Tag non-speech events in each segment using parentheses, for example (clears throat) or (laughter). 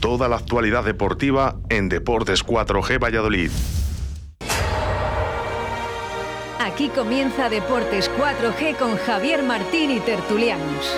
Toda la actualidad deportiva en Deportes 4G Valladolid. Aquí comienza Deportes 4G con Javier Martín y Tertulianos.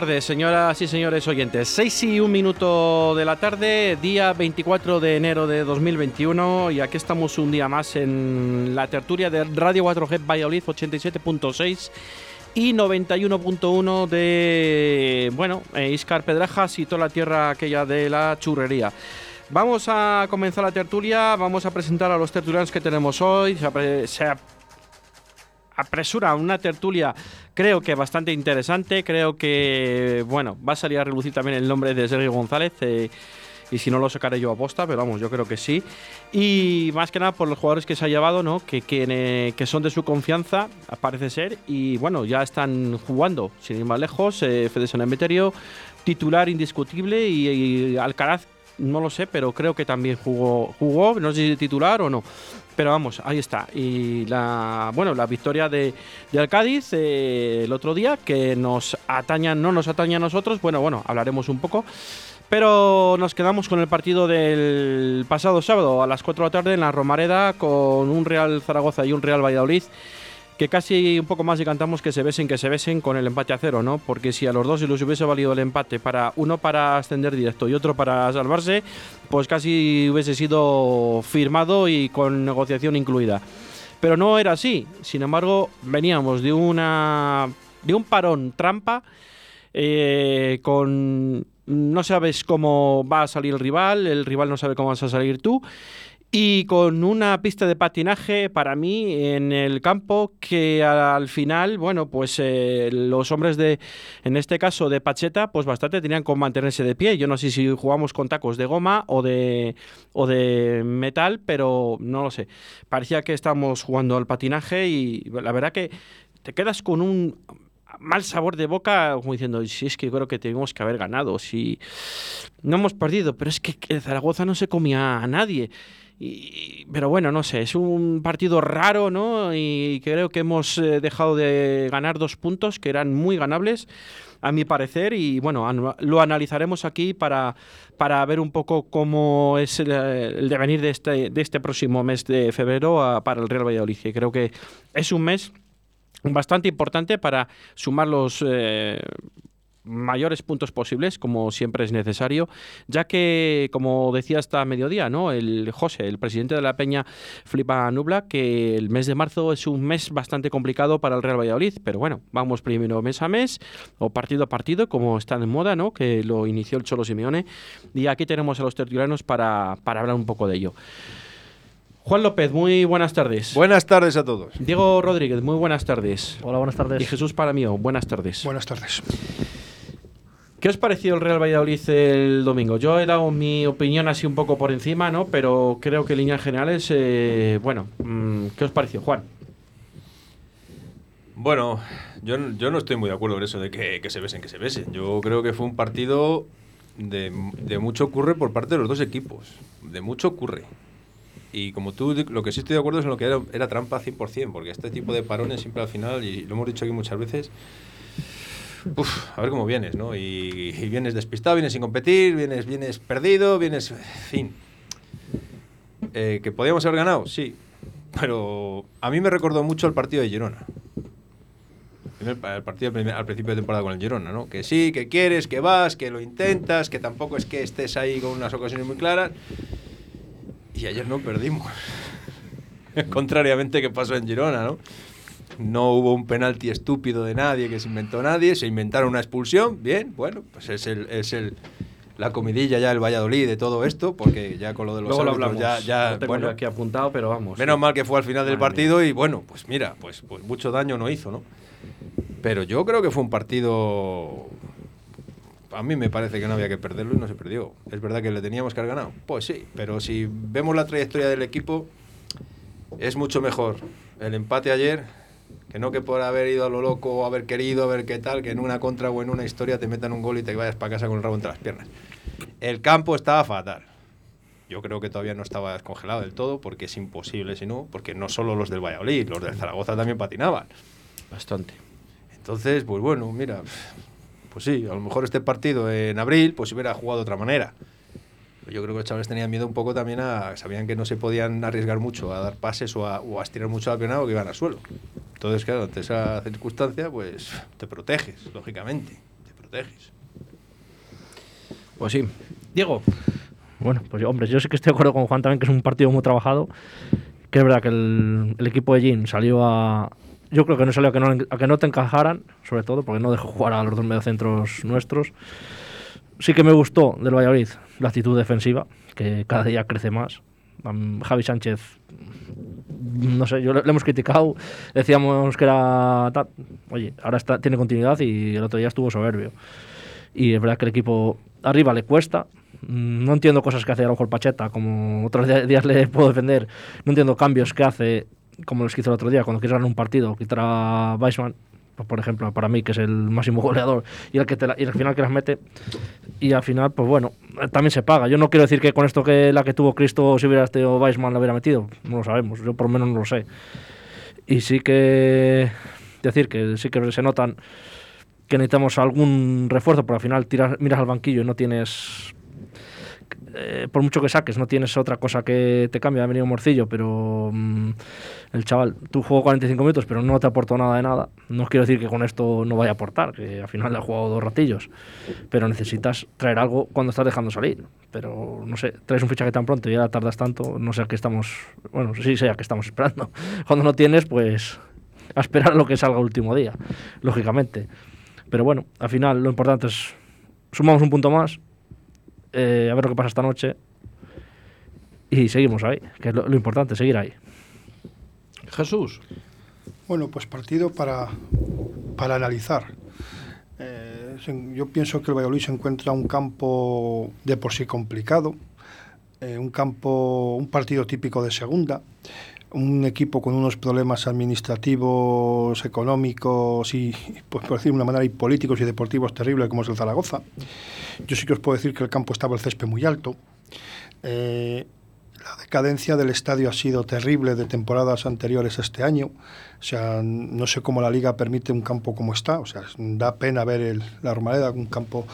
Tardes, señoras y señores oyentes. 6 y un minuto de la tarde, día 24 de enero de 2021, y aquí estamos un día más en la tertulia de Radio 4G Valladolid 87.6 y 91.1 de, bueno, eh, Iscar Pedrajas y toda la tierra aquella de la churrería. Vamos a comenzar la tertulia, vamos a presentar a los tertulianos que tenemos hoy. Apresura una tertulia creo que bastante interesante, creo que, bueno, va a salir a relucir también el nombre de Sergio González. Eh, y si no lo sacaré yo a posta, pero vamos, yo creo que sí. Y más que nada por los jugadores que se ha llevado, ¿no? Que, que, que son de su confianza, parece ser, y bueno, ya están jugando, sin ir más lejos, eh, Fede Emeterio, titular indiscutible, y, Alcaraz, no lo sé, pero creo que también jugó, jugó, no sé si titular o no. Pero vamos, ahí está. Y la bueno, la victoria de, del Cádiz eh, el otro día, que nos ataña, no nos atañe a nosotros. Bueno, bueno, hablaremos un poco. Pero nos quedamos con el partido del pasado sábado a las 4 de la tarde en la Romareda con un Real Zaragoza y un Real Valladolid que casi un poco más y cantamos que se besen, que se besen con el empate a cero, ¿no? Porque si a los dos se les hubiese valido el empate para uno para ascender directo y otro para salvarse, pues casi hubiese sido firmado y con negociación incluida. Pero no era así. Sin embargo, veníamos de una de un parón trampa eh, con no sabes cómo va a salir el rival, el rival no sabe cómo vas a salir tú y con una pista de patinaje para mí en el campo que al final, bueno, pues eh, los hombres de, en este caso de Pacheta, pues bastante tenían con mantenerse de pie. Yo no sé si jugamos con tacos de goma o de, o de metal, pero no lo sé. Parecía que estábamos jugando al patinaje y la verdad que te quedas con un mal sabor de boca, como diciendo, si es que creo que tenemos que haber ganado, si no hemos perdido, pero es que Zaragoza no se comía a nadie pero bueno, no sé, es un partido raro, ¿no? Y creo que hemos eh, dejado de ganar dos puntos que eran muy ganables, a mi parecer, y bueno, lo analizaremos aquí para, para ver un poco cómo es el, devenir de este, de este próximo mes de febrero para el Real Valladolid. Creo que es un mes bastante importante para sumar los eh, mayores puntos posibles, como siempre es necesario, ya que, como decía hasta mediodía, ¿no? El José, el presidente de la Peña, flipa nubla, que el mes de marzo es un mes bastante complicado para el Real Valladolid, pero bueno, vamos primero mes a mes, o partido a partido, como está en moda, ¿no? Que lo inició el Cholo Simeone, y aquí tenemos a los tertulianos para, para hablar un poco de ello. Juan López, muy buenas tardes. Buenas tardes a todos. Diego Rodríguez, muy buenas tardes. Hola, buenas tardes. Y Jesús Paramío, buenas tardes. Buenas tardes. ¿Qué os pareció el Real Valladolid el domingo? Yo he dado mi opinión así un poco por encima, ¿no? Pero creo que en líneas generales, eh, bueno, mm, ¿qué os pareció, Juan? Bueno, yo, yo, no estoy muy de acuerdo con eso de que, se besen, que se besen. Yo creo que fue un partido de, mucho curre por parte de los dos equipos. De mucho curre. Y como tú, lo que sí estoy de acuerdo es en lo que era, era trampa 100%, porque este tipo de parones siempre al final, y lo hemos dicho aquí muchas veces, a ver cómo vienes, ¿no? Y, vienes despistado, vienes sin competir, vienes, vienes perdido, vienes. En fin. Eh, ¿Que podíamos haber ganado? Sí. Pero a mí me recordó mucho el partido de Girona. El, partido al principio de temporada con el Girona, ¿no? Que sí, que quieres, que vas, que lo intentas, que tampoco es que estés ahí con unas ocasiones muy claras. Y ayer no perdimos. (laughs) contrariamente que pasó en Girona, ¿no? No hubo un penalti estúpido de nadie que se inventó nadie, se inventaron una expulsión, bien, bueno, pues es el, es el la comidilla ya el Valladolid de todo esto, porque ya con lo de los Luego lo hablamos. ya, ya bueno, aquí apuntado, pero vamos. menos sí. mal que fue al final del Madre partido y bueno, pues mira, pues, pues mucho daño no hizo, ¿no? Pero yo creo que fue un partido a mí me parece que no había que perderlo y no se perdió. Es verdad que le teníamos que haber ganado. Pues sí, pero si vemos la trayectoria del equipo, es mucho mejor el empate ayer que no que por haber ido a lo loco o haber querido, a ver qué tal, que en una contra o en una historia te metan un gol y te vayas para casa con el rabo entre las piernas. El campo estaba fatal. Yo creo que todavía no estaba descongelado del todo, porque es imposible si no, porque no solo los del Valladolid, los del Zaragoza también patinaban. Bastante. Entonces, pues bueno, mira, pues sí, a lo mejor este partido en abril, pues hubiera jugado de otra manera. Yo creo que los chavales tenían miedo un poco también a. Sabían que no se podían arriesgar mucho a dar pases o a, o a estirar mucho la pierna o que iban al suelo. Entonces, claro, ante esa circunstancia, pues te proteges, lógicamente. Te proteges. Pues sí. Diego. Bueno, pues hombre, yo sí que estoy de acuerdo con Juan también que es un partido muy trabajado. Que es verdad que el, el equipo de Jin salió a. Yo creo que no salió a que no, a que no te encajaran, sobre todo, porque no dejó jugar a los dos mediocentros nuestros. Sí que me gustó del Valladolid la actitud defensiva, que cada día crece más. Javi Sánchez, no sé, yo le, hemos criticado, decíamos que era. tal. Oye, ahora está, tiene continuidad y el otro día estuvo soberbio. Y es verdad que el equipo arriba le cuesta. Mm, No entiendo cosas que hace a lo mejor Pacheta, como otros días le puedo defender. No entiendo cambios que hace, como los que hizo el otro día, cuando quiere ganar un partido, quitar a Weissman, pues, por ejemplo, para mí, que es el máximo (laughs) goleador, y el que te la- y al final que las mete. Y al final, pues bueno, también se paga. Yo no quiero decir que con esto que la que tuvo Cristo, si hubiera estado Weissman, la hubiera metido. No lo sabemos, yo por lo menos no lo sé. Y sí que decir que sí que se notan que necesitamos algún refuerzo, porque al final tiras, miras al banquillo y no tienes, eh, por mucho que saques, no tienes otra cosa que te cambie. Ha venido Morcillo, pero mm, el chaval, tú jugó 45 minutos, pero no te aportó nada de nada. No quiero decir que con esto no vaya a aportar, que al final le ha jugado dos ratillos, pero necesitas traer algo cuando estás dejando salir. Pero no sé, traes un fichaje tan pronto y ahora tardas tanto, no sé a qué estamos, bueno, sí sé a qué estamos esperando. (laughs) Cuando no tienes, pues a esperar lo que salga el último día, lógicamente. Pero bueno, al final lo importante es sumamos un punto más, eh, a ver lo que pasa esta noche y seguimos ahí, que es lo, lo importante, seguir ahí. Jesús. Bueno, pues partido para, para analizar. Eh, yo pienso que el Valladolid se encuentra un campo de por sí complicado, eh, un campo, un partido típico de segunda, un equipo con unos problemas administrativos, económicos y, pues, por decir de una manera, y políticos y deportivos terribles como es el Zaragoza. Yo sí que os puedo decir que el campo estaba el césped muy alto. Eh, la decadencia del estadio ha sido terrible de temporadas anteriores este año. O sea, no sé cómo la liga permite un campo como está. O sea, da pena ver el, la Romareda, un campo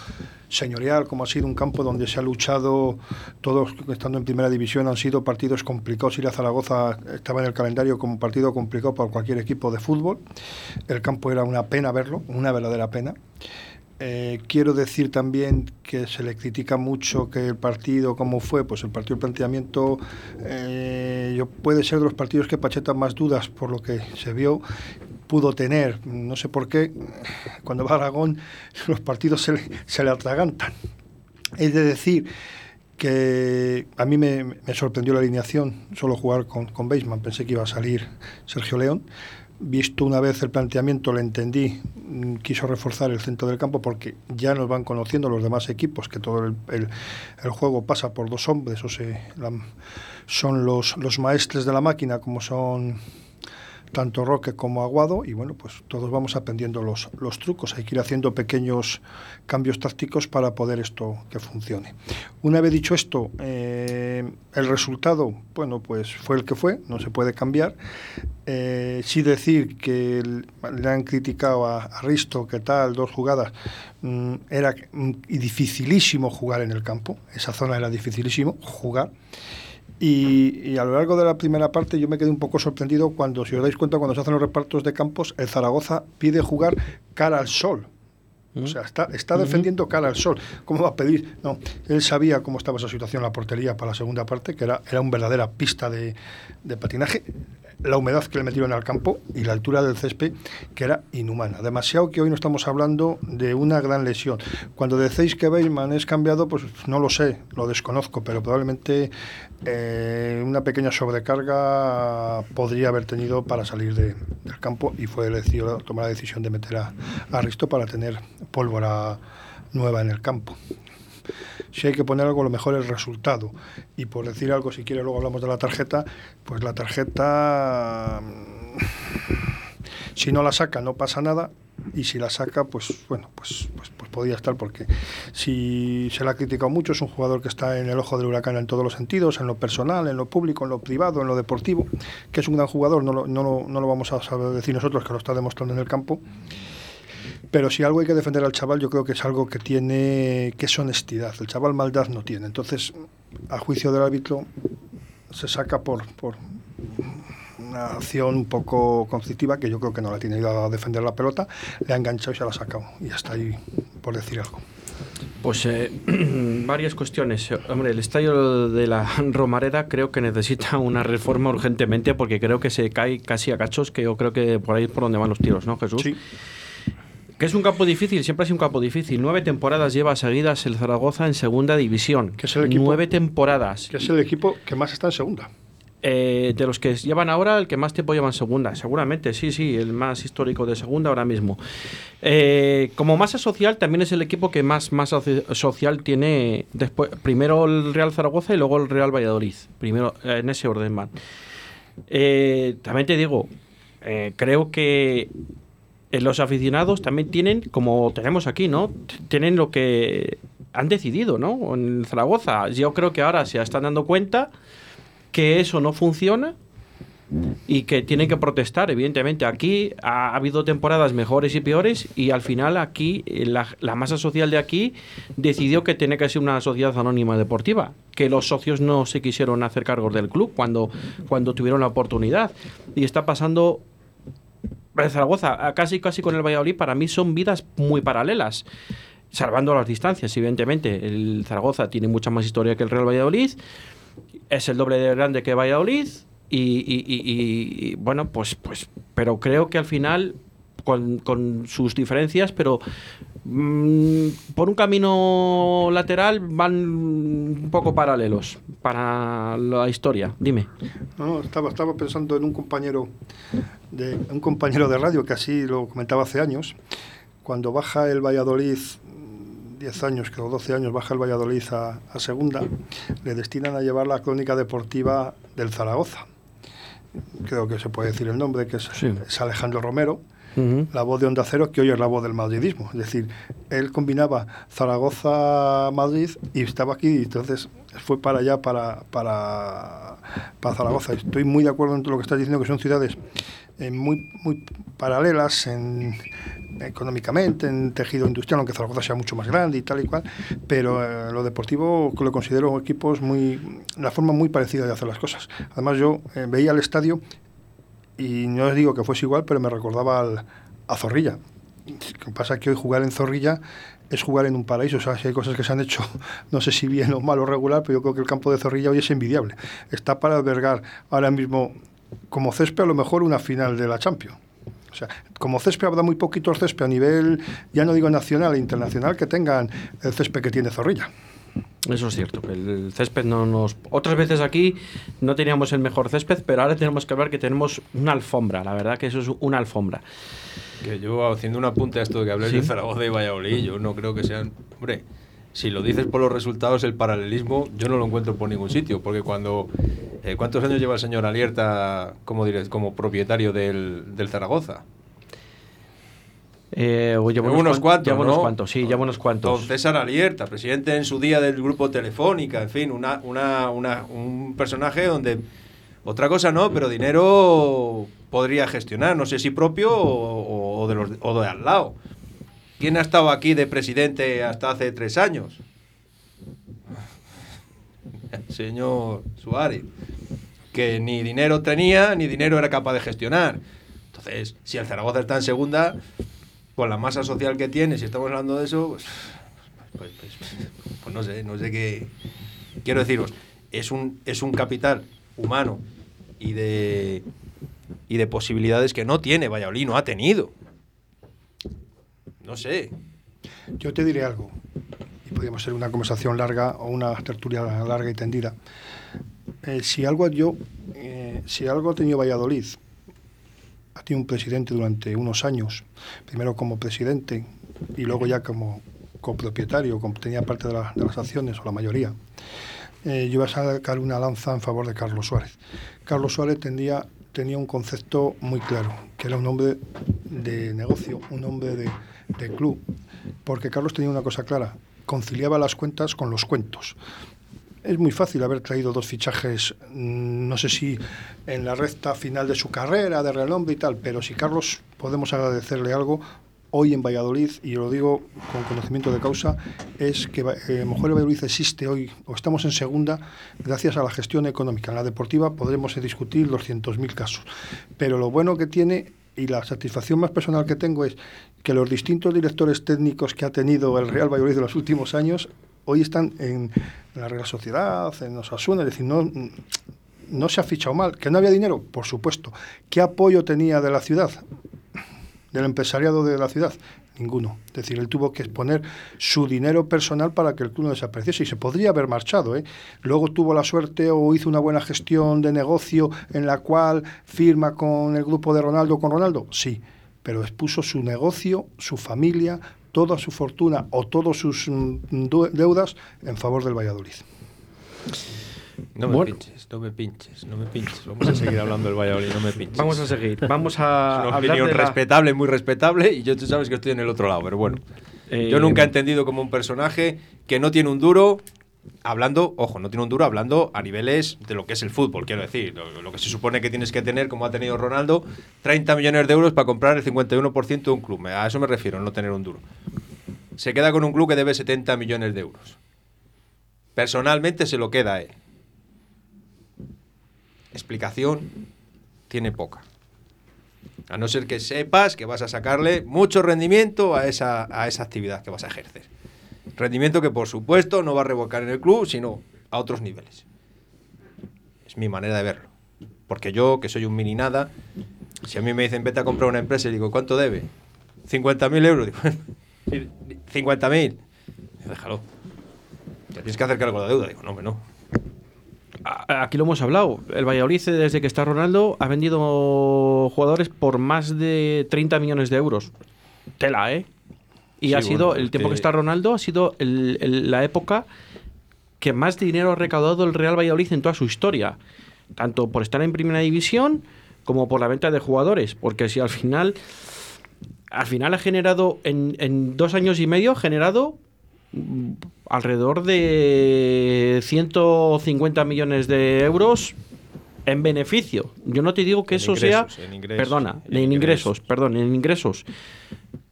señorial, como ha sido un campo donde se ha luchado, todos estando en primera división han sido partidos complicados. Ir a Zaragoza estaba en el calendario como un partido complicado para cualquier equipo de fútbol. El campo era una pena verlo, una verdadera pena. Eh, quiero decir también que se le critica mucho que el partido, ¿cómo fue? Pues el partido, el planteamiento, eh, yo, puede ser de los partidos que Pacheta más dudas por lo que se vio pudo tener. No sé por qué, cuando va a Aragón, (laughs) los partidos se le, se le atragantan. Es de decir que a mí me, me sorprendió la alineación, solo jugar con, con Beisman, pensé que iba a salir Sergio León. Visto una vez el planteamiento, le entendí, mm, quiso reforzar el centro del campo porque ya nos van conociendo los demás equipos, que todo el, el- el juego pasa por dos hombres, o son los, los maestres de la máquina como son tanto Roque como Aguado y bueno, pues todos vamos aprendiendo los, los trucos, hay que ir haciendo pequeños cambios tácticos para poder esto que funcione. Una vez dicho esto, eh, el resultado, bueno, pues fue el que fue, no se puede cambiar. Eh, sí decir que le han criticado a, Risto que tal, dos jugadas, mm, era mm, dificilísimo jugar en el campo, esa zona era dificilísimo jugar. Y, a lo largo de la primera parte yo me quedé un poco sorprendido cuando, si os dais cuenta, cuando se hacen los repartos de campos, el Zaragoza pide jugar cara al sol. O sea, está, está defendiendo cara al sol. ¿Cómo va a pedir? No, él sabía cómo estaba esa situación en la portería para la segunda parte, que era, era una verdadera pista de, de patinaje la humedad que le metieron al campo y la altura del césped, que era inhumana. Demasiado que hoy no estamos hablando de una gran lesión. Cuando decéis que Bateman es cambiado, pues no lo sé, lo desconozco, pero probablemente eh, una pequeña sobrecarga podría haber tenido para salir del campo y fue decidido tomar la decisión de meter a, a Risto para tener pólvora nueva en el campo si hay que poner algo, lo mejor es el resultado. Y por decir algo, si quiere, luego hablamos de la tarjeta, pues la tarjeta, mm, si no la saca, no pasa nada. Y si la saca, pues bueno, pues, pues, pues podría estar, porque si se la ha criticado mucho, es un jugador que está en el ojo del huracán en todos los sentidos, en lo personal, en lo público, en lo privado, en lo deportivo, que es un gran jugador, no lo, no no lo vamos a saber decir nosotros, que lo está demostrando en el campo. Pero si algo hay que defender al chaval, yo creo que es algo que tiene, que es honestidad. El chaval maldad no tiene. Entonces, a juicio del árbitro, se saca por, por una acción un poco conflictiva, que yo creo que no la tiene ido a defender la pelota, le ha enganchado y se la ha sacado. Y hasta ahí, por decir algo. Pues eh, (clears throat) varias cuestiones. Hombre, el estadio de la (laughs) Romareda creo que necesita una reforma urgentemente porque creo que se cae casi a cachos, que yo creo que por ahí es por donde van los tiros, ¿no, Jesús? Sí. Que es un campo difícil, siempre ha sido un campo difícil. Nueve temporadas lleva seguidas el Zaragoza en segunda división. Que es el equipo- Nueve temporadas. Que es el equipo que más está en segunda. Eh, de los que llevan ahora, el que más tiempo lleva en segunda, seguramente, sí, sí, el más histórico de segunda ahora mismo. Eh, como masa social, también es el equipo que más masa soci- social tiene después, primero el Real Zaragoza y luego el Real Valladolid, primero eh, en ese orden van. También te digo, creo que los aficionados también tienen, como tenemos aquí, ¿no? Tienen lo que han decidido, ¿no? En Zaragoza. Yo creo que ahora se están dando cuenta que eso no funciona y que tienen que protestar, evidentemente. Aquí ha, ha habido temporadas mejores y peores y al final aquí eh, la, masa social de aquí decidió que tiene que ser una sociedad anónima deportiva, que los socios no se quisieron hacer cargos del club cuando, cuando tuvieron la oportunidad. Y está pasando en Zaragoza, casi casi con el Valladolid, para mí son vidas muy paralelas. Salvando las distancias, evidentemente. El Zaragoza tiene mucha más historia que el Real Valladolid. Es el doble de grande que Valladolid. Y, bueno, pues, pues. Pero creo que al final, con, con sus diferencias, pero por un camino lateral van un poco paralelos para la historia. Dime. No, no, estaba, estaba pensando en un compañero de un compañero de radio que así lo comentaba hace años. Cuando baja el Valladolid, mm, 10 años, creo 12 años, baja el Valladolid a, a segunda, le destinan a llevar la crónica deportiva del Zaragoza. Creo que se puede decir el nombre, que es, Sí. es Alejandro Romero La voz de Onda Cero, que hoy es la voz del madridismo. Es decir, él combinaba Zaragoza-Madrid y estaba aquí, y entonces fue para allá, para, para, para Zaragoza. Estoy muy de acuerdo en lo que estás diciendo, que son ciudades eh, muy, muy paralelas en, económicamente, en tejido industrial, aunque Zaragoza sea mucho más grande y tal y cual, pero eh, lo deportivo lo considero equipos muy, una forma muy parecida de hacer las cosas. Además yo eh, veía el estadio y no os digo que fuese igual, pero me recordaba al- a Zorrilla. Lo que pasa es que hoy jugar en Zorrilla es jugar en un paraíso. O sea, si hay cosas que se han hecho, (laughs) no sé si bien o mal o regular, pero yo creo que el campo de Zorrilla hoy es envidiable. Está para albergar ahora mismo, como césped, a lo mejor una final de la Champions. O sea, como césped habrá muy poquitos césped a nivel, ya no digo nacional e internacional, que tengan el césped que tiene Zorrilla. Eso es cierto, que el césped no nos... Otras veces aquí no teníamos el mejor césped, pero ahora tenemos que hablar que tenemos una alfombra, la verdad que eso es una alfombra. Que yo, haciendo un apunte a esto de que hables Sí. de Zaragoza y Valladolid, yo no creo que sean. Hombre, si lo dices por los resultados, el paralelismo, yo no lo encuentro por ningún sitio. Porque cuando. eh, ¿Cuántos años lleva el señor Alierta como, diré, como propietario del, del Zaragoza? Eh, o Lleva unos cuan- cuantos. lleva unos ¿no? cuantos, sí, lleva unos cuantos. Don César Alierta, presidente en su día del grupo Telefónica, en fin, una, una, una- un personaje donde otra cosa no, pero dinero podría gestionar, no sé si propio o, o de, los, o de al lado. ¿Quién ha estado aquí de presidente hasta hace tres años? El (laughs) señor Suárez, que ni dinero tenía ni dinero era capaz de gestionar. Entonces, si el Zaragoza está en segunda, con la masa social que tiene, si estamos hablando de eso, pues, pues, pues, pues no sé, no sé qué. Quiero deciros, es un, es un capital humano y de, y de posibilidades que no tiene Valladolid, no ha tenido. No sé. Yo te diré algo, y podríamos ser una conversación larga o una tertulia larga y tendida. Eh, si algo yo, eh, si algo ha tenido Valladolid, ha tenido un presidente durante unos años, primero como presidente y luego ya como copropietario, tenía parte de, la- de las acciones o la mayoría. Eh, yo iba a sacar una lanza en favor de Carlos Suárez. Carlos Suárez tenía, tenía un concepto muy claro, que era un hombre de negocio, un hombre de, de club, porque Carlos tenía una cosa clara, conciliaba las cuentas con los cuentos. Es muy fácil haber traído dos fichajes, mm, no sé si en la recta final de su carrera, de renombre y tal, pero si Carlos podemos agradecerle algo, hoy en Valladolid, y lo digo con conocimiento de causa, es que eh, Mujer Valladolid existe hoy, o estamos en segunda, gracias a la gestión económica. En la deportiva podremos discutir los cientos mil casos, pero lo bueno que tiene y la satisfacción más personal que tengo es que los distintos directores técnicos que ha tenido el Real Valladolid en los últimos años hoy están en la Real Sociedad, en Osasuna, es decir, no, no se ha fichado mal. ¿Que no había dinero? Por supuesto. ¿Qué apoyo tenía de la ciudad? Del empresariado de la ciudad? Ninguno. Es decir, él tuvo que exponer su dinero personal para que el club no desapareciese y se podría haber marchado. ¿eh? Luego tuvo la suerte o hizo una buena gestión de negocio en la cual firma con el grupo de Ronaldo con Ronaldo. Sí, pero expuso su negocio, su familia, toda su fortuna o todas sus mm, deu- deudas en favor del Valladolid. No me Bueno. pinches, no me pinches, no me pinches. Vamos a seguir hablando del Valladolid, no me pinches. Vamos a seguir. Vamos Es a una hablar opinión de la- respetable, muy respetable, y yo tú sabes que estoy en el otro lado, pero bueno. (laughs) Eh, yo nunca he entendido como un personaje que no tiene un duro, hablando, ojo, no tiene un duro hablando a niveles de lo que es el fútbol, quiero decir, lo, que se supone que tienes que tener, como ha tenido Ronaldo, 30 millones de euros para comprar el 51% de un club. A eso me refiero, no tener un duro. Se queda con un club que debe 70 millones de euros. Personalmente se lo queda a él. Explicación tiene poca. A no ser que sepas que vas a sacarle mucho rendimiento a esa, a esa actividad que vas a ejercer. Rendimiento que, por supuesto, no va a revocar en el club, sino a otros niveles. Es mi manera de verlo. Porque yo, que soy un mini nada, si a mí me dicen vete a comprar una empresa y digo, ¿cuánto debe? 50.000 euros. Digo, (laughs) 50.000. Déjalo. Te tienes que hacer cargo de la deuda. Digo, no, hombre, no. Aquí lo hemos hablado. El Valladolid, desde que está Ronaldo, ha vendido jugadores por más de 30 millones de euros. Tela, ¿eh? Y Sí, ha sido, bueno, el tiempo que que- está Ronaldo, ha sido el- el- la época que más dinero ha recaudado el Real Valladolid en toda su historia. Tanto por estar en primera división como por la venta de jugadores. Porque si al final. Al final ha generado, en, en dos años y medio, ha generado mm, alrededor de 150 millones de euros en beneficio. Yo no te digo que En eso ingresos, sea... en ingresos, perdona, en en, ingresos, ingresos. perdón, en ingresos.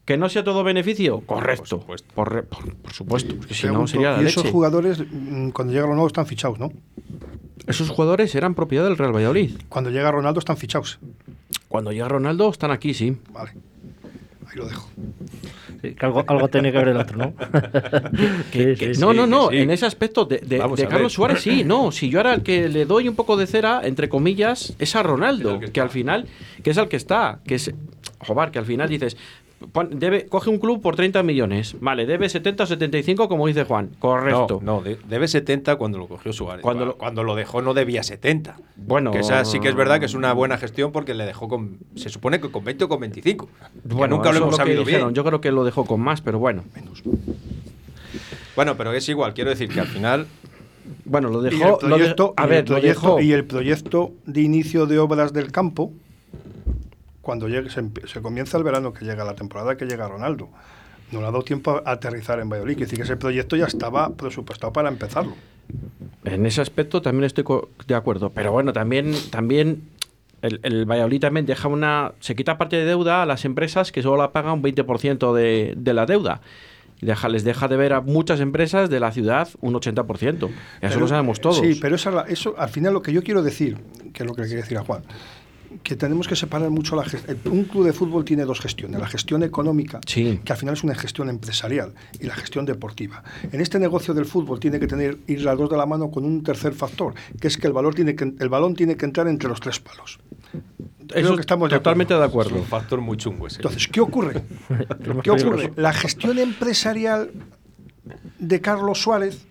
¿Que no sea todo beneficio? Correcto. Por supuesto. Por, por- por supuesto. porque si no sería la y esos leche. jugadores, mm, cuando llega Ronaldo, están fichados, ¿no? Esos jugadores eran propiedad del Real Valladolid. Cuando llega Ronaldo, están fichados. Cuando llega Ronaldo, están aquí, sí. Vale. Ahí lo dejo. Sí, que algo, algo tiene que ver el otro, ¿no? (laughs) Sí, no, sí. no, no, sí. en ese aspecto de, Carlos ver. Suárez sí, no, si yo ahora el que le doy un poco de cera, entre comillas, es a Ronaldo, que, que al final, que es el que está, que es, joder, que al final dices, pon- debe, coge un club por 30 millones, vale, debe 70 o 75 como dice Juan, correcto. No, no, de- debe 70 cuando lo cogió Suárez. Cuando Cuando lo- lo, cuando lo dejó no debía 70. Bueno, Que esa sí que es verdad que es una buena gestión porque le dejó con. Se supone que con 20 o con 25. Que Bueno, nunca lo eso hemos es que sabido dijeron, bien. Yo creo que lo dejó con más, pero bueno. Bueno, pero es igual. Quiero decir que al final. Bueno, lo Y el dejó. lo de- proyecto, a y el ver, lo proyecto- dejó. y el proyecto de inicio de obras del campo, cuando llegue, se, se comienza el verano que llega la temporada que llega Ronaldo. No le ha dado tiempo a aterrizar en Valladolid. Quiere decir que ese proyecto ya estaba presupuestado para empezarlo. En ese aspecto también estoy de acuerdo. Pero bueno, también, también el, el Valladolid también deja una. Se quita parte de deuda a las empresas que solo la pagan un 20% de, de la deuda. Deja, les deja de ver a muchas empresas de la ciudad un 80%. Eso Pero- lo sabemos todos. Sí, pero esa eso al final lo que yo quiero decir, que es lo que le quería decir a Juan. Que tenemos que separar mucho la gestión. Un club de fútbol tiene dos gestiones, la gestión económica, Sí. que al final es una gestión empresarial, y la gestión deportiva. En este negocio del fútbol tiene que tener ir las dos de la mano con un tercer factor, que es que el, valor tiene que, el balón tiene que entrar entre los tres palos. Creo Eso que estamos de totalmente de Es acuerdo. un factor muy chungo ese. Entonces, ¿qué ocurre? (laughs) ¿Qué ocurre? La gestión empresarial de Carlos Suárez,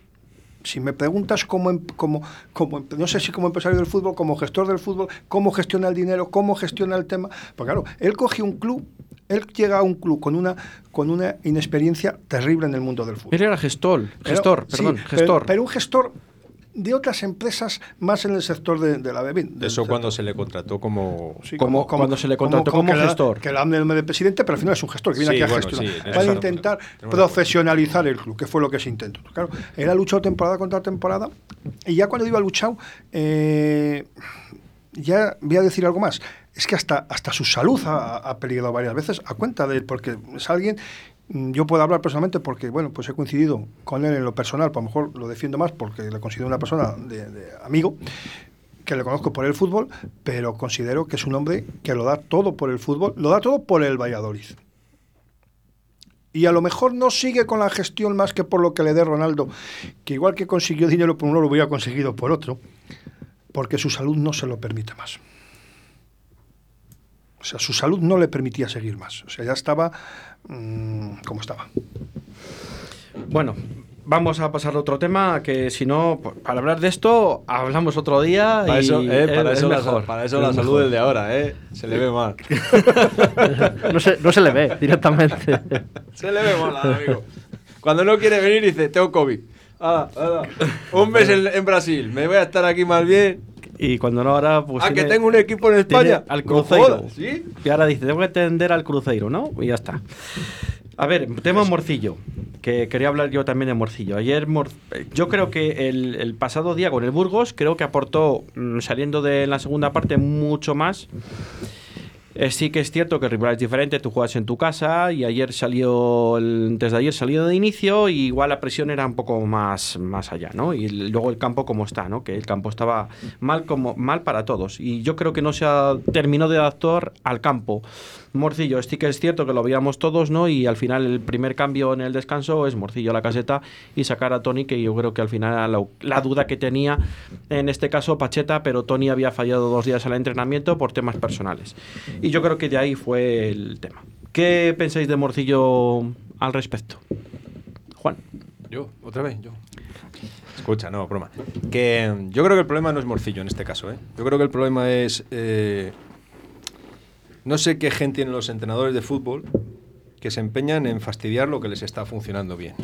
si me preguntas como, em- como, como no sé si como empresario del fútbol, como gestor del fútbol, cómo gestiona el dinero, cómo gestiona el tema, pues claro, él coge un club, él llega a un club con una, con una inexperiencia terrible en el mundo del fútbol. Él era gestor, Pero- gestor, sí, perdón, pero- gestor. Pero, un gestor de otras empresas más en el sector de, de la bebida. Eso sector. cuando se le contrató como... Sí, Como- cuando se le contrató como que gestor. Que dan el nombre de presidente, pero al final es un gestor que viene Sí, aquí a bueno, gestionar. sí, Van a intentar profesionalizar el club, que fue lo que se intentó. Claro, él ha luchado temporada contra temporada y ya cuando ha luchado, eh, ya voy a decir algo más. Es que hasta, hasta su salud ha, ha peligrado varias veces a cuenta de él, porque es alguien. Mm, Yo puedo hablar personalmente porque, bueno, pues he coincidido con él en lo personal, pues a lo mejor lo defiendo más porque le considero una persona de, de amigo, que le conozco por el fútbol, pero considero que es un hombre que lo da todo por el fútbol, lo da todo por el Valladolid. Y a lo mejor no sigue con la gestión más que por lo que le dé Ronaldo, que igual que consiguió dinero por uno, lo hubiera conseguido por otro, porque su salud no se lo permite más. O sea, su salud no le permitía seguir más. O sea, ya estaba mm, como estaba. Bueno, vamos a pasar a otro tema, que si no, pues, para hablar de esto, hablamos otro día Para y eso, eh, para es- eso, es la, para eso Es la salud del de ahora, ¿eh? Se le ve mal. (laughs) No se, no se le ve directamente. (laughs) Se le ve mal al amigo. Cuando no quiere venir dice, tengo COVID. Ala, ala. Un mes en, en Brasil, me voy a estar aquí más bien. Y cuando no ahora, pues. ah, que tengo un equipo en España. Al No Cruzeiro. jodas, ¿sí? Y ahora dice, tengo que atender al Cruzeiro, ¿no? Y ya está. A ver, tema Morcillo, que quería hablar yo también de Morcillo. Ayer, Mor- yo creo que el, el pasado día con el Burgos, creo que aportó, mm, saliendo de la segunda parte, mucho más. Eh, sí que es cierto que el rival es diferente, tú juegas en tu casa y ayer salió, el- desde ayer salió de inicio y igual la presión era un poco más, más allá, ¿no? Y luego el campo como está, ¿no? Que el campo estaba mal, como, mal para todos y yo creo que no se ha, terminó de adaptar al campo. Morcillo, sí que es cierto que lo veíamos todos, ¿no? Y al final el primer cambio en el descanso es Morcillo a la caseta y sacar a Tony, que yo creo que al final la, la duda que tenía, en este caso Pacheta, pero Tony había fallado dos días al entrenamiento por temas personales. Y yo creo que de ahí fue el tema. ¿Qué pensáis de Morcillo al respecto? Juan. Yo, otra vez, yo. Escucha, no, broma. Que mm, yo creo que el problema no es Morcillo en este caso, ¿eh? Yo creo que el problema es. eh, no sé qué gente tienen los entrenadores de fútbol que se empeñan en fastidiar lo que les está funcionando bien.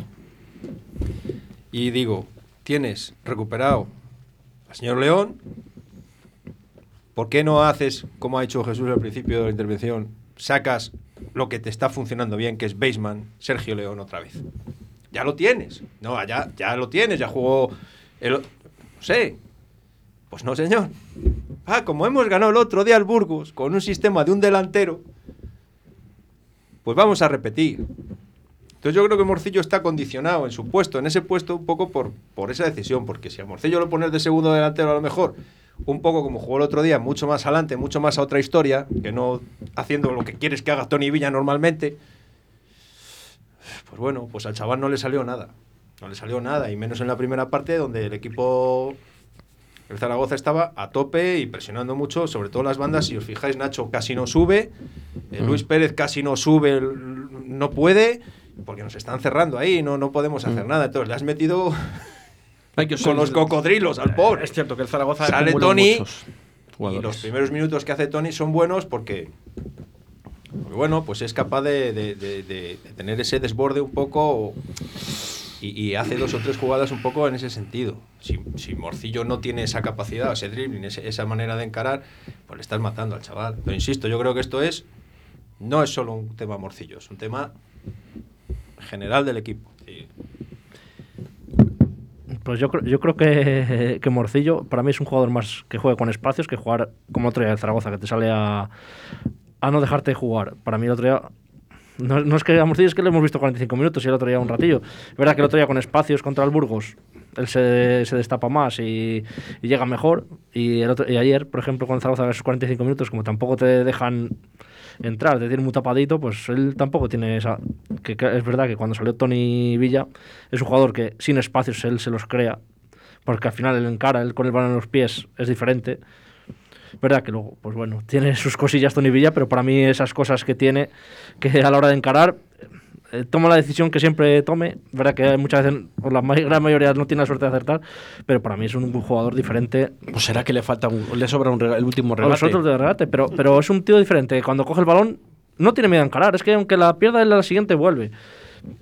Y digo, tienes recuperado al señor León. ¿Por qué no haces, como ha hecho Jesús al principio de la intervención, sacas lo que te está funcionando bien, que es Baseman, Sergio León otra vez? Ya lo tienes. No, ya, ya lo tienes, ya jugó. El, no sé. Pues no, señor. Ah, como hemos ganado el otro día al Burgos con un sistema de un delantero, pues vamos a repetir. Entonces yo creo que Morcillo está condicionado en su puesto, en ese puesto, un poco por, por esa decisión, porque si a Morcillo lo pones de segundo delantero a lo mejor, un poco como jugó el otro día, mucho más adelante, mucho más a otra historia, que no haciendo lo que quieres que haga Tony Villa normalmente, pues bueno, pues al chaval no le salió nada. No le salió nada, y menos en la primera parte donde el equipo, el Zaragoza estaba a tope y presionando mucho, sobre todo las bandas. Si os fijáis, Nacho casi no sube, eh, Luis Pérez casi no sube, no puede, porque nos están cerrando ahí, no, no podemos hacer nada. Entonces le has metido (laughs) con los cocodrilos al pobre. Es cierto que el Zaragoza Sale Tony Y los primeros minutos que hace Tony son buenos porque, bueno, pues es capaz de, de- de- de- de tener ese desborde un poco y, y hace dos o tres jugadas un poco en ese sentido. Si, si Morcillo no tiene esa capacidad, ese dribbling, ese- esa manera de encarar, pues le estás matando al chaval. Pero insisto, yo creo que esto es no es solo un tema Morcillo, es un tema general del equipo. Sí. Pues yo, creo- yo creo que, que Morcillo para mí es un jugador más que juegue con espacios que jugar como otro día de Zaragoza, que te sale a, a no dejarte jugar. Para mí el otro día... No, es que es que le hemos visto 45 minutos y el otro día un ratillo. Es verdad que el otro día con espacios contra el Burgos él se, destapa más y, y llega mejor. Y, el otro, y ayer, por ejemplo, con Zaragoza, esos 45 minutos, como tampoco te dejan entrar, te tiene muy tapadito, pues él tampoco tiene esa... Que, que es verdad que cuando salió Tony Villa, es un jugador que sin espacios él se los crea, porque al final él encara, él con el balón en los pies es diferente. Verdad que luego, pues bueno, tiene sus cosillas Tony Villa, pero para mí esas cosas que tiene, que a la hora de encarar, eh, toma la decisión que siempre tome. Verdad que muchas veces, o la gran mayoría no tiene la suerte de acertar, pero para mí es un jugador diferente Pues será que le falta un, le sobra un el último a regate. otros de regate, pero, pero es un tío diferente. Cuando coge el balón, no tiene miedo a encarar. Es que aunque la pierda en la siguiente, vuelve.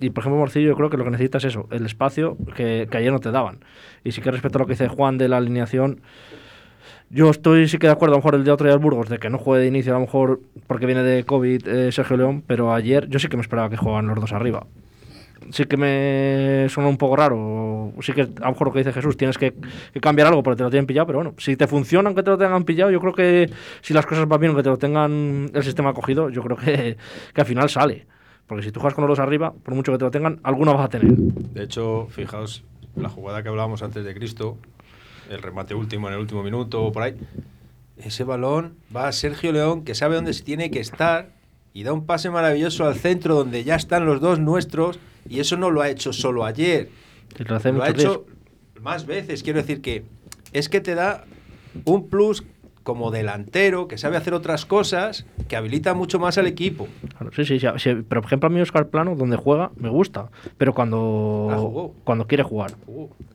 Y por ejemplo, Morcillo, yo creo que lo que necesita es eso, el espacio que, que ayer no te daban. Y sí que respecto a lo que dice Juan de la alineación, yo estoy sí que de acuerdo, a lo mejor el de otro día del Burgos, de que no juegue de inicio, a lo mejor porque viene de COVID eh, Sergio León, pero ayer yo sí que me esperaba que jugaban los dos arriba. Sí que me suena un poco raro. Sí que a lo mejor lo que dice Jesús, tienes que, que cambiar algo porque te lo tienen pillado, pero bueno, si te funciona aunque te lo tengan pillado, yo creo que si las cosas van bien aunque te lo tengan el sistema cogido, yo creo que, que al final sale. Porque si tú juegas con los dos arriba, por mucho que te lo tengan, alguna vas a tener. De hecho, fijaos, la jugada que hablábamos antes de Cristo, el remate último en el último minuto o por ahí, ese balón va a Sergio León, que sabe dónde se tiene que estar, y da un pase maravilloso al centro donde ya están los dos nuestros, y eso no lo ha hecho solo ayer, lo ha hecho más veces. Quiero decir que es que te da un plus como delantero, que sabe hacer otras cosas, que habilita mucho más al equipo. Claro, sí, sí, sí, sí, Pero por ejemplo, a mí Oscar Plano, donde juega, me gusta. Pero Ah, cuando, jugó. cuando quiere jugar.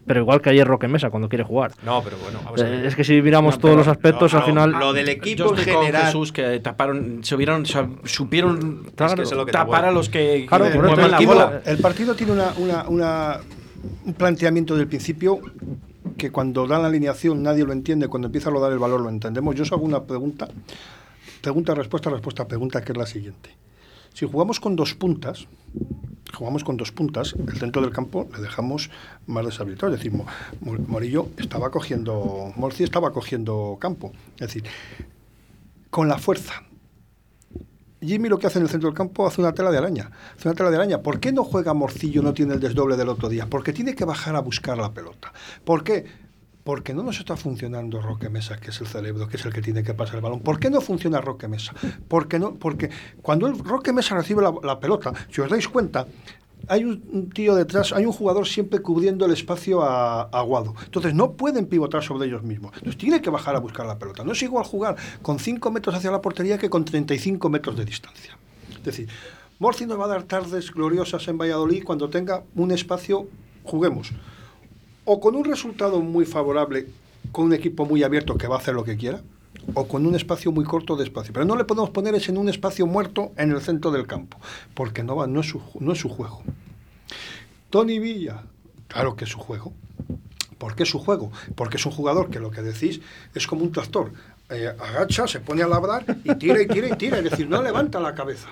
Pero igual que ayer Roque Mesa, cuando quiere jugar. no, pero bueno, vamos a ver. Eh, es que si miramos No, todos los aspectos, no, al final. lo del Yo equipo en estoy con general. Jesús que taparon, se hubieron, se- supieron Claro, Es que eso es lo que te tapar a los que, Claro, el la equipo- bola. El partido tiene una, una- una- un planteamiento del principio que cuando dan la alineación nadie lo entiende, cuando empieza a dar el valor lo entendemos. Yo os hago una pregunta, pregunta, respuesta, respuesta, pregunta, que es la siguiente. Si jugamos con dos puntas, jugamos con dos puntas, el centro del campo le dejamos más deshabilitado. Es decir, Mo- Mo- Morillo estaba cogiendo, Morci estaba cogiendo campo. Es decir, con la fuerza, Jimmy lo que hace en el centro del campo hace una tela de araña. Hace una tela de araña. ¿Por qué no juega Morcillo, no tiene el desdoble del otro día? Porque tiene que bajar a buscar la pelota. ¿Por qué? Porque no nos está funcionando Roque Mesa, que es el cerebro, que es el que tiene que pasar el balón. ¿Por qué no funciona Roque Mesa? Porque, no, porque cuando el Roque Mesa recibe la, la pelota, si os dais cuenta, hay un, tío detrás, hay un jugador siempre cubriendo el espacio a Aguado. Entonces no pueden pivotar sobre ellos mismos. Entonces tiene que bajar a buscar la pelota. No es igual jugar con 5 metros hacia la portería que con 35 metros de distancia. Es decir, Morci nos va a dar tardes gloriosas en Valladolid cuando tenga un espacio, juguemos. O con un resultado muy favorable, con un equipo muy abierto que va a hacer lo que quiera, o con un espacio muy corto de espacio. Pero no le podemos poner ese en un espacio muerto en el centro del campo, porque no, va, no, es, su, no es su juego. Tony Villa, claro que es su juego. ¿Por qué es su juego? Porque es un jugador que lo que decís es como un tractor. Eh, agacha, se pone a labrar y tira y tira y tira. Es decir, no levanta la cabeza.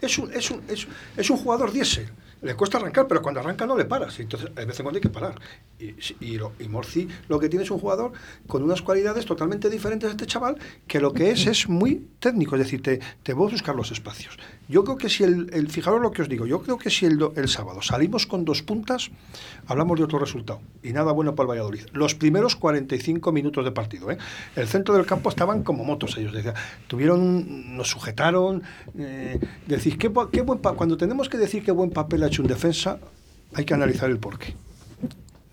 Es un, es un, es, es un jugador diésel. Le cuesta arrancar, pero cuando arranca no le paras. Entonces, a veces cuando hay que parar. Y, y, Morci lo que tiene es un jugador con unas cualidades totalmente diferentes a este chaval, que lo que es es muy técnico. Es decir, te, te voy a buscar los espacios. Yo creo que si el, el fijaros lo que os digo, yo creo que si el, el sábado salimos con dos puntas, hablamos de otro resultado. Y nada bueno para el Valladolid. Los primeros 45 minutos de partido. ¿eh? El centro del campo estaban como motos ellos. Decía, tuvieron, nos sujetaron. Eh, decir, qué, qué buen cuando tenemos que decir qué buen papel ha hecho un defensa, hay que analizar el porqué.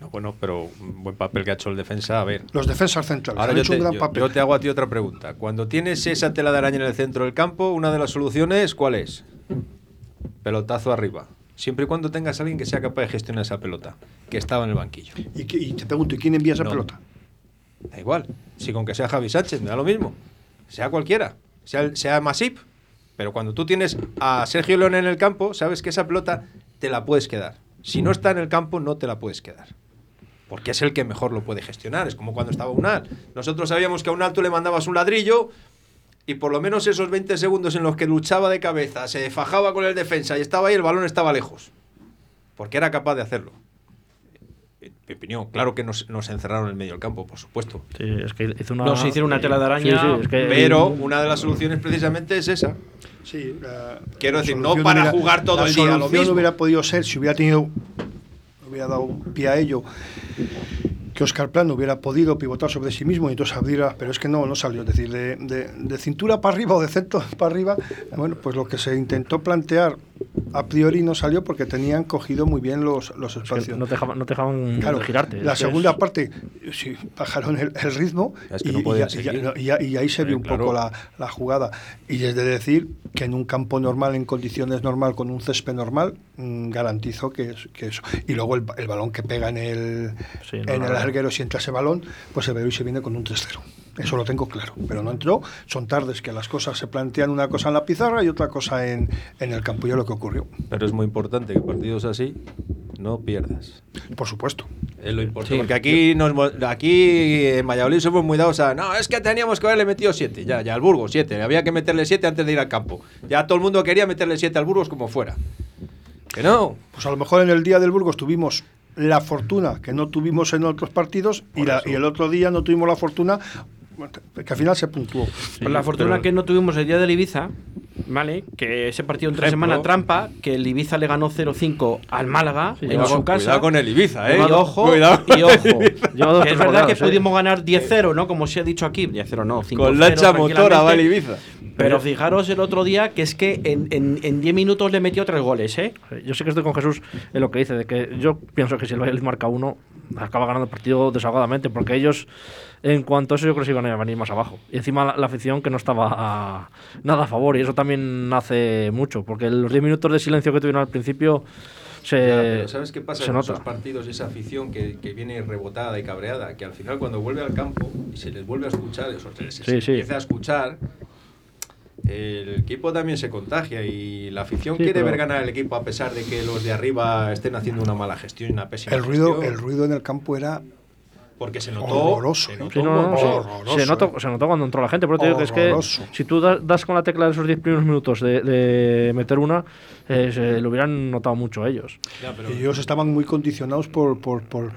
No, bueno, pero un buen papel que ha hecho el defensa, a ver. Los defensas centrales Ahora han yo hecho te, un gran yo- papel. yo te hago a ti otra pregunta. Cuando tienes esa tela de araña en el centro del campo, una de las soluciones, ¿cuál es? Pelotazo arriba. Siempre y cuando tengas a alguien que sea capaz de gestionar esa pelota, que estaba en el banquillo. Y, te pregunto, ¿y quién envía esa No. pelota? Da igual. Si con que sea Javi Sánchez, me da lo mismo. Sea cualquiera. Sea, sea Masip. Pero cuando tú tienes a Sergio León en el campo, sabes que esa pelota te la puedes quedar. Si no está en el campo, no te la puedes quedar. Porque es el que mejor lo puede gestionar. Es como cuando estaba Unal. Nosotros sabíamos que a Unal tú le mandabas un ladrillo y por lo menos esos 20 segundos en los que luchaba de cabeza, se fajaba con el defensa y estaba ahí, el balón estaba lejos. Porque era capaz de hacerlo. En mi opinión, claro que nos, nos encerraron en el medio del campo, por supuesto. Sí, es que hizo una. No, se hicieron una tela de araña, Sí, sí, es que- Pero una de las soluciones precisamente es esa. Sí, la- Quiero la decir, no para jugar todo el día lo mismo. hubiera podido ser si hubiera tenido hubiera dado pie a ello que Oscar Plano hubiera podido pivotar sobre sí mismo y entonces abriera, pero es que no, no salió. Es decir, de, de- de cintura para arriba o de centro (laughs) para arriba, bueno, pues lo que se intentó plantear a priori no salió porque tenían cogido muy bien los, los Es que espacios. no te dejaban, no te dejaban Claro, girarte. la segunda es- parte, sí, bajaron el, el ritmo Es que y, no y y ahí se vio Eh, un claro. poco la, la jugada. Y es de decir que en un campo normal, en condiciones normal, con un césped normal, mm, garantizo que, es, que eso. Y luego el, ba- el balón que pega en el, Sí, no, en no, el no. larguero, si entra ese balón, pues el Beluí se viene con un 3-0. Eso lo tengo claro. Pero no entró. Son tardes que las cosas se plantean una cosa en la pizarra y otra cosa en, en el campo. Y es lo que ocurrió. Pero es muy importante que partidos así no pierdas. Por supuesto. Es lo importante. Sí. Porque aquí, nos, aquí en Valladolid somos muy dados a. No, es que teníamos que haberle metido siete. Ya, ya al Burgos, siete. Había que meterle siete antes de ir al campo. Ya todo el mundo quería meterle siete al Burgos como fuera. Que no. Pues a lo mejor en el día del Burgos tuvimos la fortuna que no tuvimos en otros partidos y, la- y el otro día no tuvimos la fortuna que al final se puntuó. Pues la fortuna pero- que no tuvimos el día del Ibiza, ¿vale? Que ese partido entre Ejemplo. semana trampa, que el Ibiza le ganó 0-5 al Málaga Sí, en su casa. Cuidado con el Ibiza, ¿eh? Y ojo, Cuidado y ojo. Es verdad que ¿eh? pudimos ganar 10-0, ¿no? Como se ha dicho aquí. 10-0 no, 5-0. Con lancha motora va el. Ibiza. Pero fijaros el otro día que es que en, en, en 10 minutos le metió tres goles, ¿eh? Yo sí que estoy con Jesús en lo que dice, de que yo pienso que si el Valladolid marca uno, acaba ganando el partido desahogadamente, porque ellos, en cuanto a eso, yo creo que se iban a venir más abajo. Y encima la, la afición que no estaba a- nada a favor, y eso también hace mucho, porque los 10 minutos de silencio que tuvieron al principio se, Ya, pero ¿Sabes qué pasa se con nota. esos partidos y esa afición que, que viene rebotada y cabreada? Que al final cuando vuelve al campo y se les vuelve a escuchar, o sea, se, se Sí, sí. empieza a escuchar, el equipo también se contagia y la afición Sí, quiere pero- ver ganar el equipo a pesar de que los de arriba estén haciendo una mala gestión y una pésima El ruido, gestión. el ruido en el campo era Porque se notó Horroroso, se notó Sí, no, se- montón. horroroso, se, notó, eh. se notó cuando entró la gente, pero te digo que es que si tú da- das con la tecla de esos 10 primeros minutos de, de meter una, eh, se lo hubieran notado mucho ellos. Ya, pero- Ellos estaban muy condicionados por, por, por,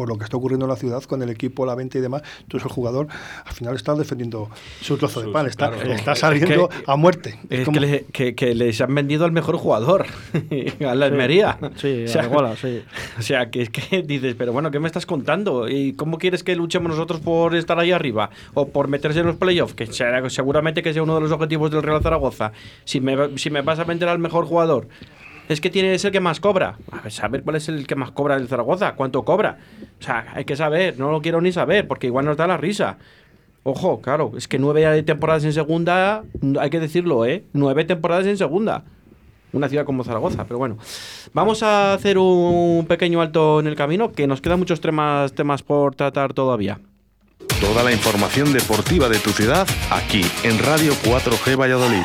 por lo que está ocurriendo en la ciudad con el equipo, la venta y demás. Entonces el jugador al final está defendiendo su trozo de pan, está, claro. está Es saliendo que- a muerte. Es como- que, le- que- que les han vendido al mejor jugador, (laughs) a la Almería. Sí, O sea, a sí. (laughs) O sea, que es que dices, pero bueno, ¿qué me estás contando? ¿Y cómo quieres que luchemos nosotros por estar ahí arriba? ¿O por meterse en los playoffs? Que será- seguramente que sea uno de los objetivos del Real Zaragoza. Si me, si me vas a vender al mejor jugador, es que tiene ser el que más cobra. A ver, saber cuál es el que más cobra del Zaragoza, cuánto cobra. O sea, hay que saber, no lo quiero ni saber, porque igual nos da la risa. Ojo, claro, es que nueve temporadas en segunda, hay que decirlo, ¿eh? Nueve temporadas en segunda una ciudad como Zaragoza, pero bueno. Vamos a hacer un pequeño alto en el camino, que nos quedan muchos temas por tratar todavía. Toda la información deportiva de tu ciudad aquí en Radio 4G Valladolid.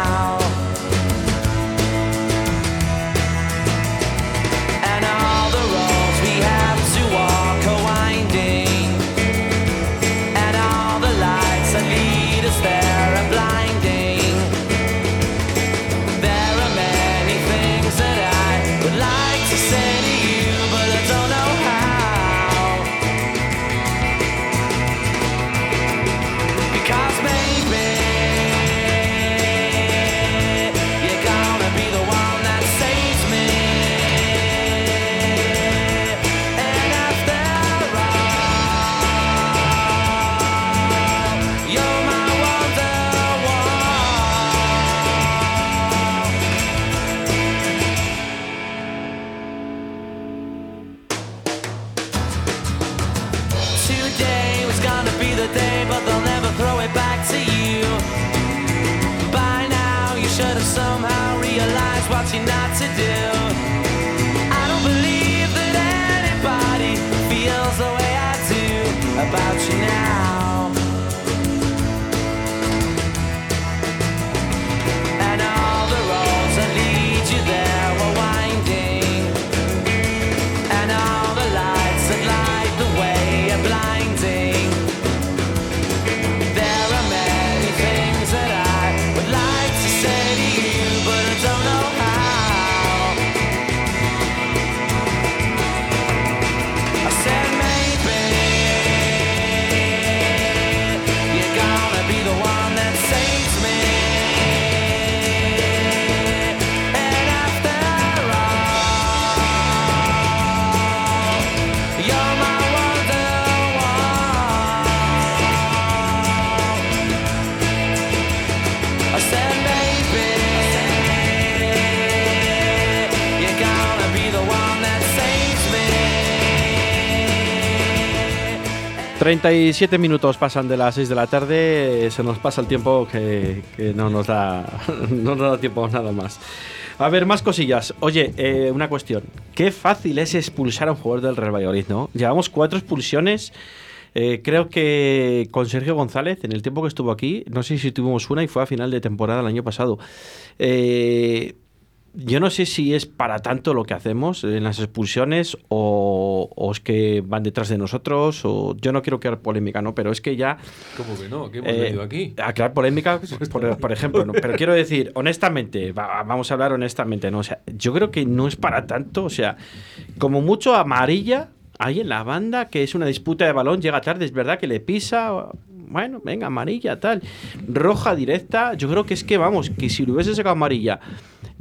37 minutos pasan de las 6 de la tarde, se nos pasa el tiempo que, no, nos da, (laughs) no nos da tiempo nada más. A ver, más cosillas. Oye, eh, una cuestión. Qué fácil es expulsar a un jugador del Real Valladolid, ¿no? Llevamos cuatro expulsiones. Eh, creo que con Sergio González, en el tiempo que estuvo aquí, no sé si tuvimos una y fue a final de temporada el año pasado. Eh, yo no sé si es para tanto lo que hacemos en las expulsiones o, o es que van detrás de nosotros o yo no quiero crear polémica, ¿no? Pero es que ya... ¿Cómo que no? ¿Qué hemos eh, venido aquí? A crear polémica, (laughs) por, por ejemplo, ¿no? Pero quiero decir, honestamente, va- vamos a hablar honestamente, ¿no? O sea, yo creo que no es para tanto, o sea, como mucho amarilla hay en la banda que es una disputa de balón, llega tarde, es verdad que le pisa, bueno, venga, amarilla, tal. Roja directa, yo creo que es que, vamos, que si le hubiese sacado amarilla,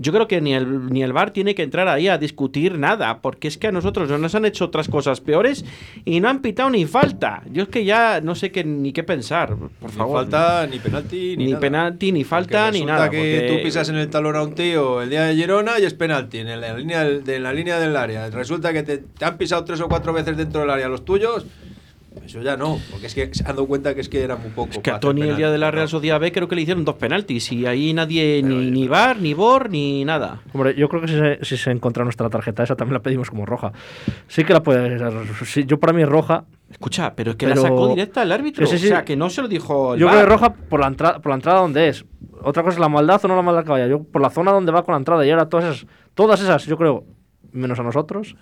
yo creo que ni el, ni el VAR tiene que entrar ahí a discutir nada, porque es que a nosotros nos han hecho otras cosas peores y no han pitado ni falta. Yo es que ya no sé qué, ni qué pensar, por Ni favor. falta, ni penalti, ni, Ni nada. penalti, ni falta, Porque ni resulta nada. que porque- tú pisas en el talón a un tío el día de Girona y es penalti en la línea del, de la línea del área. Resulta que te, te han pisado tres o cuatro veces dentro del área los tuyos. Eso ya no, porque es que se han dado cuenta que es que era muy poco. Es que a Tony el día de la Real. Sociedad B creo que le hicieron dos penaltis y ahí nadie, ni, ni VAR, ni BOR, ni nada. Hombre, yo creo que si se, si se encuentra nuestra tarjeta, esa también la pedimos como roja. Sí que la puede sí, yo para mí es roja. Escucha, pero es que Pero- la sacó directa el árbitro. Sí, sí, sí. O sea, que no se lo dijo el Yo VAR. creo que es roja por la, entrada por la entrada donde es. Otra cosa es la maldad o no la maldad que vaya. Yo por la zona donde va con la entrada y ahora todas esas, todas esas yo creo, menos a nosotros.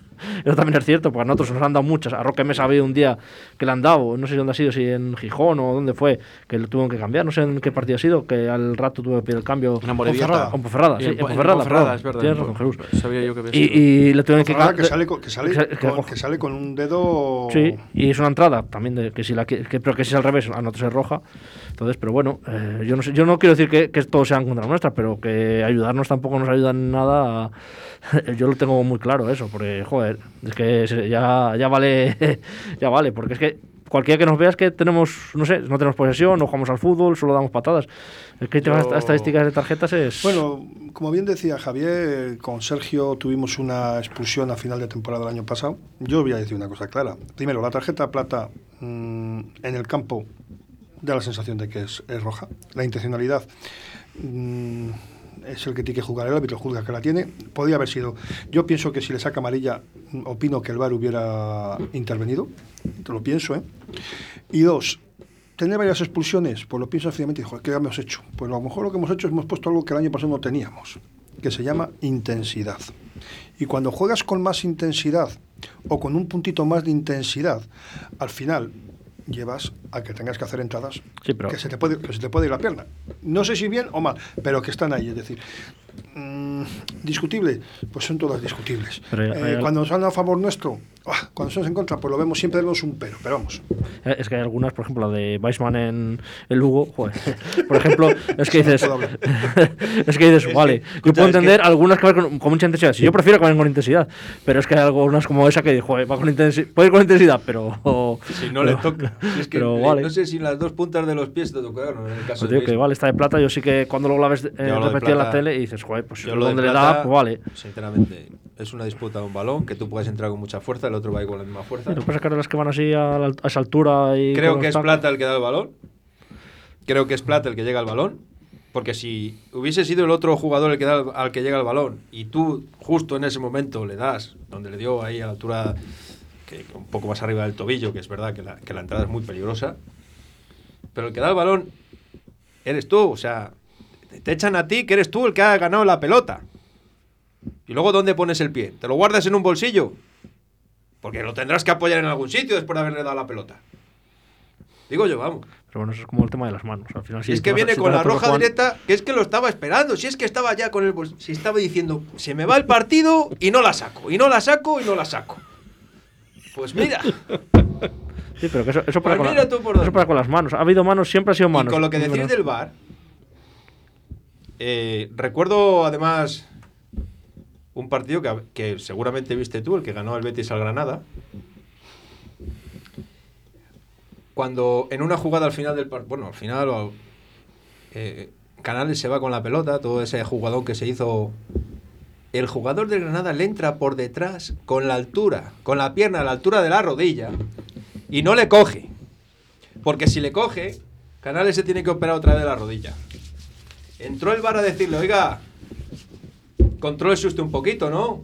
Eso también es cierto, porque a nosotros nos han dado muchas. A Roque Mesa había un día que le han dado, no sé dónde ha sido, si en Gijón o dónde fue, que lo tuvieron que cambiar. No sé en qué partido ha sido, que al rato tuve que pedir el cambio. En. Ponferrada. Con Ponferrada, Y sí, en en Ponferrada, es verdad, Tienes en razón, Jesús. Sabía yo que había Y, sido. y le tuvieron que, Ponferrada ca- que sale, con- que sale, que que con, coge- que sale con un dedo. Sí, y es una entrada también de, que si la que, pero que si es al revés, a nosotros es roja. Entonces, pero bueno, eh, yo no sé, yo no quiero decir que, que todo sea en contra nuestra, pero que ayudarnos tampoco nos ayuda en nada. a- (laughs) yo lo tengo muy claro eso, porque joder, es que ya, ya vale, (laughs) ya vale, porque es que cualquiera que nos vea es que tenemos, no sé, no tenemos posesión, no jugamos al fútbol, solo damos patadas. Es que hay temas Yo- estadísticas de tarjetas es Bueno, como bien decía Javier, con Sergio tuvimos una expulsión a final de temporada del año pasado. Yo voy a decir una cosa clara. Primero, la tarjeta plata mm, en el campo da la sensación de que es, es roja. La intencionalidad mm, es el que tiene que jugar el árbitro, juzga que la tiene. Podría haber sido. Yo pienso que si le saca amarilla, mm, opino que el VAR hubiera intervenido. Te lo pienso, ¿eh? Y dos, tener varias expulsiones, pues lo pienso finalmente, joder, ¿qué hemos hecho? Pues a lo mejor lo que hemos hecho es hemos puesto algo que el año pasado no teníamos, que se llama intensidad. Y cuando juegas con más intensidad o con un puntito más de intensidad, al final llevas a que tengas que hacer entradas Sí, pero- que, se te puede, que se te puede ir la pierna. No sé si bien o mal, pero que están ahí. Es decir, mm, discutible, pues son todas discutibles. Eh, cuando son a favor nuestro, cuando son en contra, pues lo vemos siempre vemos un pero, pero vamos. Eh, Es que hay algunas, por ejemplo, la de Weissman en el Lugo, joder. (laughs) Por ejemplo, es que dices. No (laughs) es que dices, vale. yo escucha, puedo es que- entender algunas que van con, con mucha intensidad. Si yo prefiero que vayan con intensidad. Pero es que hay algunas como esa que, joder, va con intensidad. Puede ir con intensidad, pero. (laughs) Si no le pero- toca. Si es que pero le- vale. no sé si las dos puntas de los pies te tocaron en el caso Pues de digo que vale, está de plata. Yo sí que cuando luego la ves eh, Yo repetida en la tele y dices, joder, pues Yo donde le plata, da, pues vale. Sinceramente, es una disputa de un balón que tú puedes entrar con mucha fuerza, el otro va a ir con la misma fuerza. Que pasa que las que van así a, la- a esa altura y. Creo que es plata el que da el balón. Creo que es plata el que llega al balón. Porque si hubiese sido el otro jugador el que da al, que llega el balón y tú justo en ese momento le das, donde le dio ahí a la altura que, un poco más arriba del tobillo, que es verdad que la, que la entrada es muy peligrosa, pero el que da el balón eres tú, o sea, te echan a ti que eres tú el que ha ganado la pelota. Y luego, ¿dónde pones el pie? ¿Te lo guardas en un bolsillo? Porque lo tendrás que apoyar en algún sitio después de haberle dado la pelota. Digo yo, vamos. Pero bueno, eso es como el tema de las manos. Al final, Si es que a- viene si con la roja Juan- directa, que es que lo estaba esperando. Si es que estaba ya con el bol- Si estaba diciendo, se me va el partido y no la saco, y no la saco y no la saco. Pues mira, Sí, pero que eso, eso para Pues la- eso para con las manos. Ha habido manos, siempre ha sido y manos. con lo que decís del bar, eh, recuerdo además un partido que, seguramente viste tú, el que ganó el Betis al Granada. Cuando en una jugada al final del partido, bueno, al final eh, Canales se va con la pelota, todo ese jugador que se hizo. El jugador del Granada le entra por detrás con la altura, con la pierna a la altura de la rodilla y no le coge. Porque si le coge, Canales se tiene que operar otra vez de la rodilla. Entró el bar a decirle, oiga, contrólese usted un poquito, ¿no?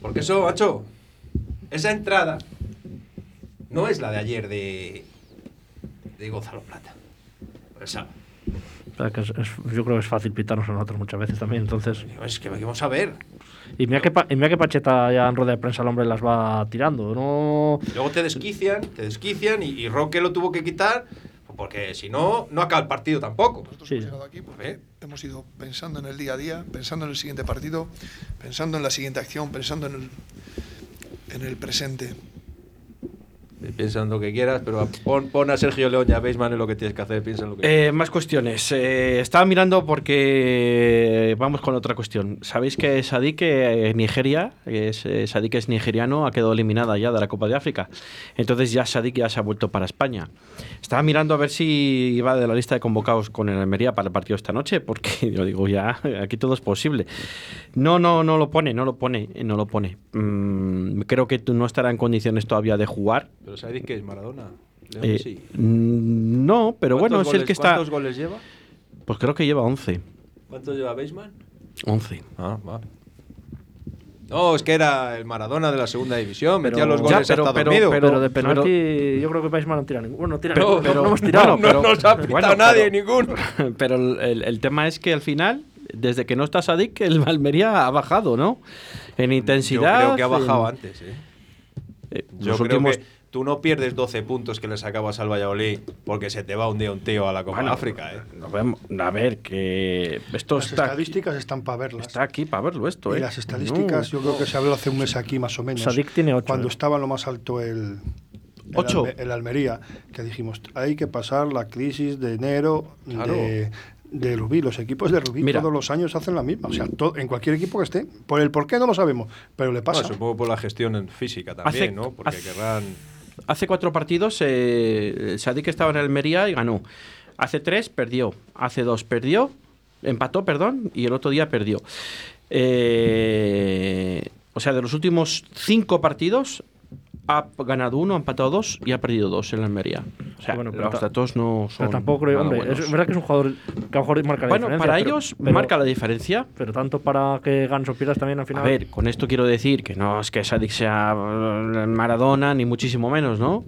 Porque eso, macho, esa entrada no es la de ayer de, de Gonzalo Plata. Que es- es- yo creo que es fácil pitarnos a nosotros muchas veces también. Entonces. es que vamos a ver. Y mira que, Pa- y mira que Pacheta ya en rueda de prensa el hombre las va tirando. No. Luego te desquician, te desquician y, y Roque lo tuvo que quitar, porque si no, no acaba el partido tampoco. Sí. llegado aquí porque hemos ido pensando en el día a día, pensando en el siguiente partido, pensando en la siguiente acción, pensando en el, en el presente. Piensa en lo que quieras, pero pon, pon a Sergio León y a Beisman en lo que tienes que hacer, piensa en lo que Eh, más cuestiones. Eh, estaba mirando porque vamos con otra cuestión. Sabéis que Sadik eh, Nigeria, es, eh, Sadik es nigeriano, ha quedado eliminada ya de la Copa de África. Entonces ya Sadik ya se ha vuelto para España. Estaba mirando a ver si iba de la lista de convocados con el Almería para el partido esta noche, porque (laughs) yo digo ya aquí todo es posible. No, no, no lo pone, no lo pone, no lo pone. Mm, creo que tú no estará en condiciones todavía de jugar. Pero ¿sabéis qué es Maradona? Eh, Messi. mm, no, pero bueno, es ¿Cuántos el que está. ¿Cuántos goles lleva? Pues creo que lleva 11. ¿Cuántos lleva Beisman? 11. Ah, vale. No, es que era el Maradona de la segunda división, metía Pero- los Ya, goles pero- hasta pero- dormido. Pero, de penalti, yo creo que Paisman no tira ninguno. Bueno, no tira Pero- ninguno. pero- no hemos tirado. no nos ha pitado bueno, nadie, pero- ninguno. (laughs) Pero el, el- el tema es que al final, desde que no está Sadik, el Almería ha bajado, ¿no? En intensidad. Yo creo que ha bajado en- antes, ¿eh? eh, Yo los creo últimos- que tú no pierdes 12 puntos que le sacabas al Valladolid porque se te va un día un tío a la Copa Bueno, de África, ¿eh? a ver, que esto Las está, estadísticas están para verlas. está aquí para verlo esto, Y ¿eh? las estadísticas, yo creo que se habló hace un mes aquí más o menos. Sadik tiene ocho, Cuando ¿eh? estaba en lo más alto el, el, ¿Ocho? Alme- el Almería, que dijimos, hay que pasar la crisis de enero Claro. de, de Rubí. Los equipos de Rubí Mira. todos los años hacen la misma. O sea, to- en cualquier equipo que esté. Por el por qué no lo sabemos, pero le pasa. Bueno, supongo por la gestión en física también, Hace- ¿no? Porque hace- querrán... Hace cuatro partidos, eh, Sadik estaba en Almería y ganó. Hace tres, perdió. Hace dos, perdió. Empató, perdón. Y el otro día perdió. Eh, o sea, de los últimos cinco partidos, ha ganado uno, ha empatado dos y ha perdido dos en la Almería. O sea, Bueno, los datos no son. Pero tampoco creo, hombre, buenos. es verdad que es un jugador que a lo mejor marca la Bueno, diferencia. para pero- ellos pero- marca la diferencia. Pero tanto para que ganes o pierdas también al final. A ver, con esto quiero decir que no es que Sadik sea eh, Maradona, ni muchísimo menos, ¿no?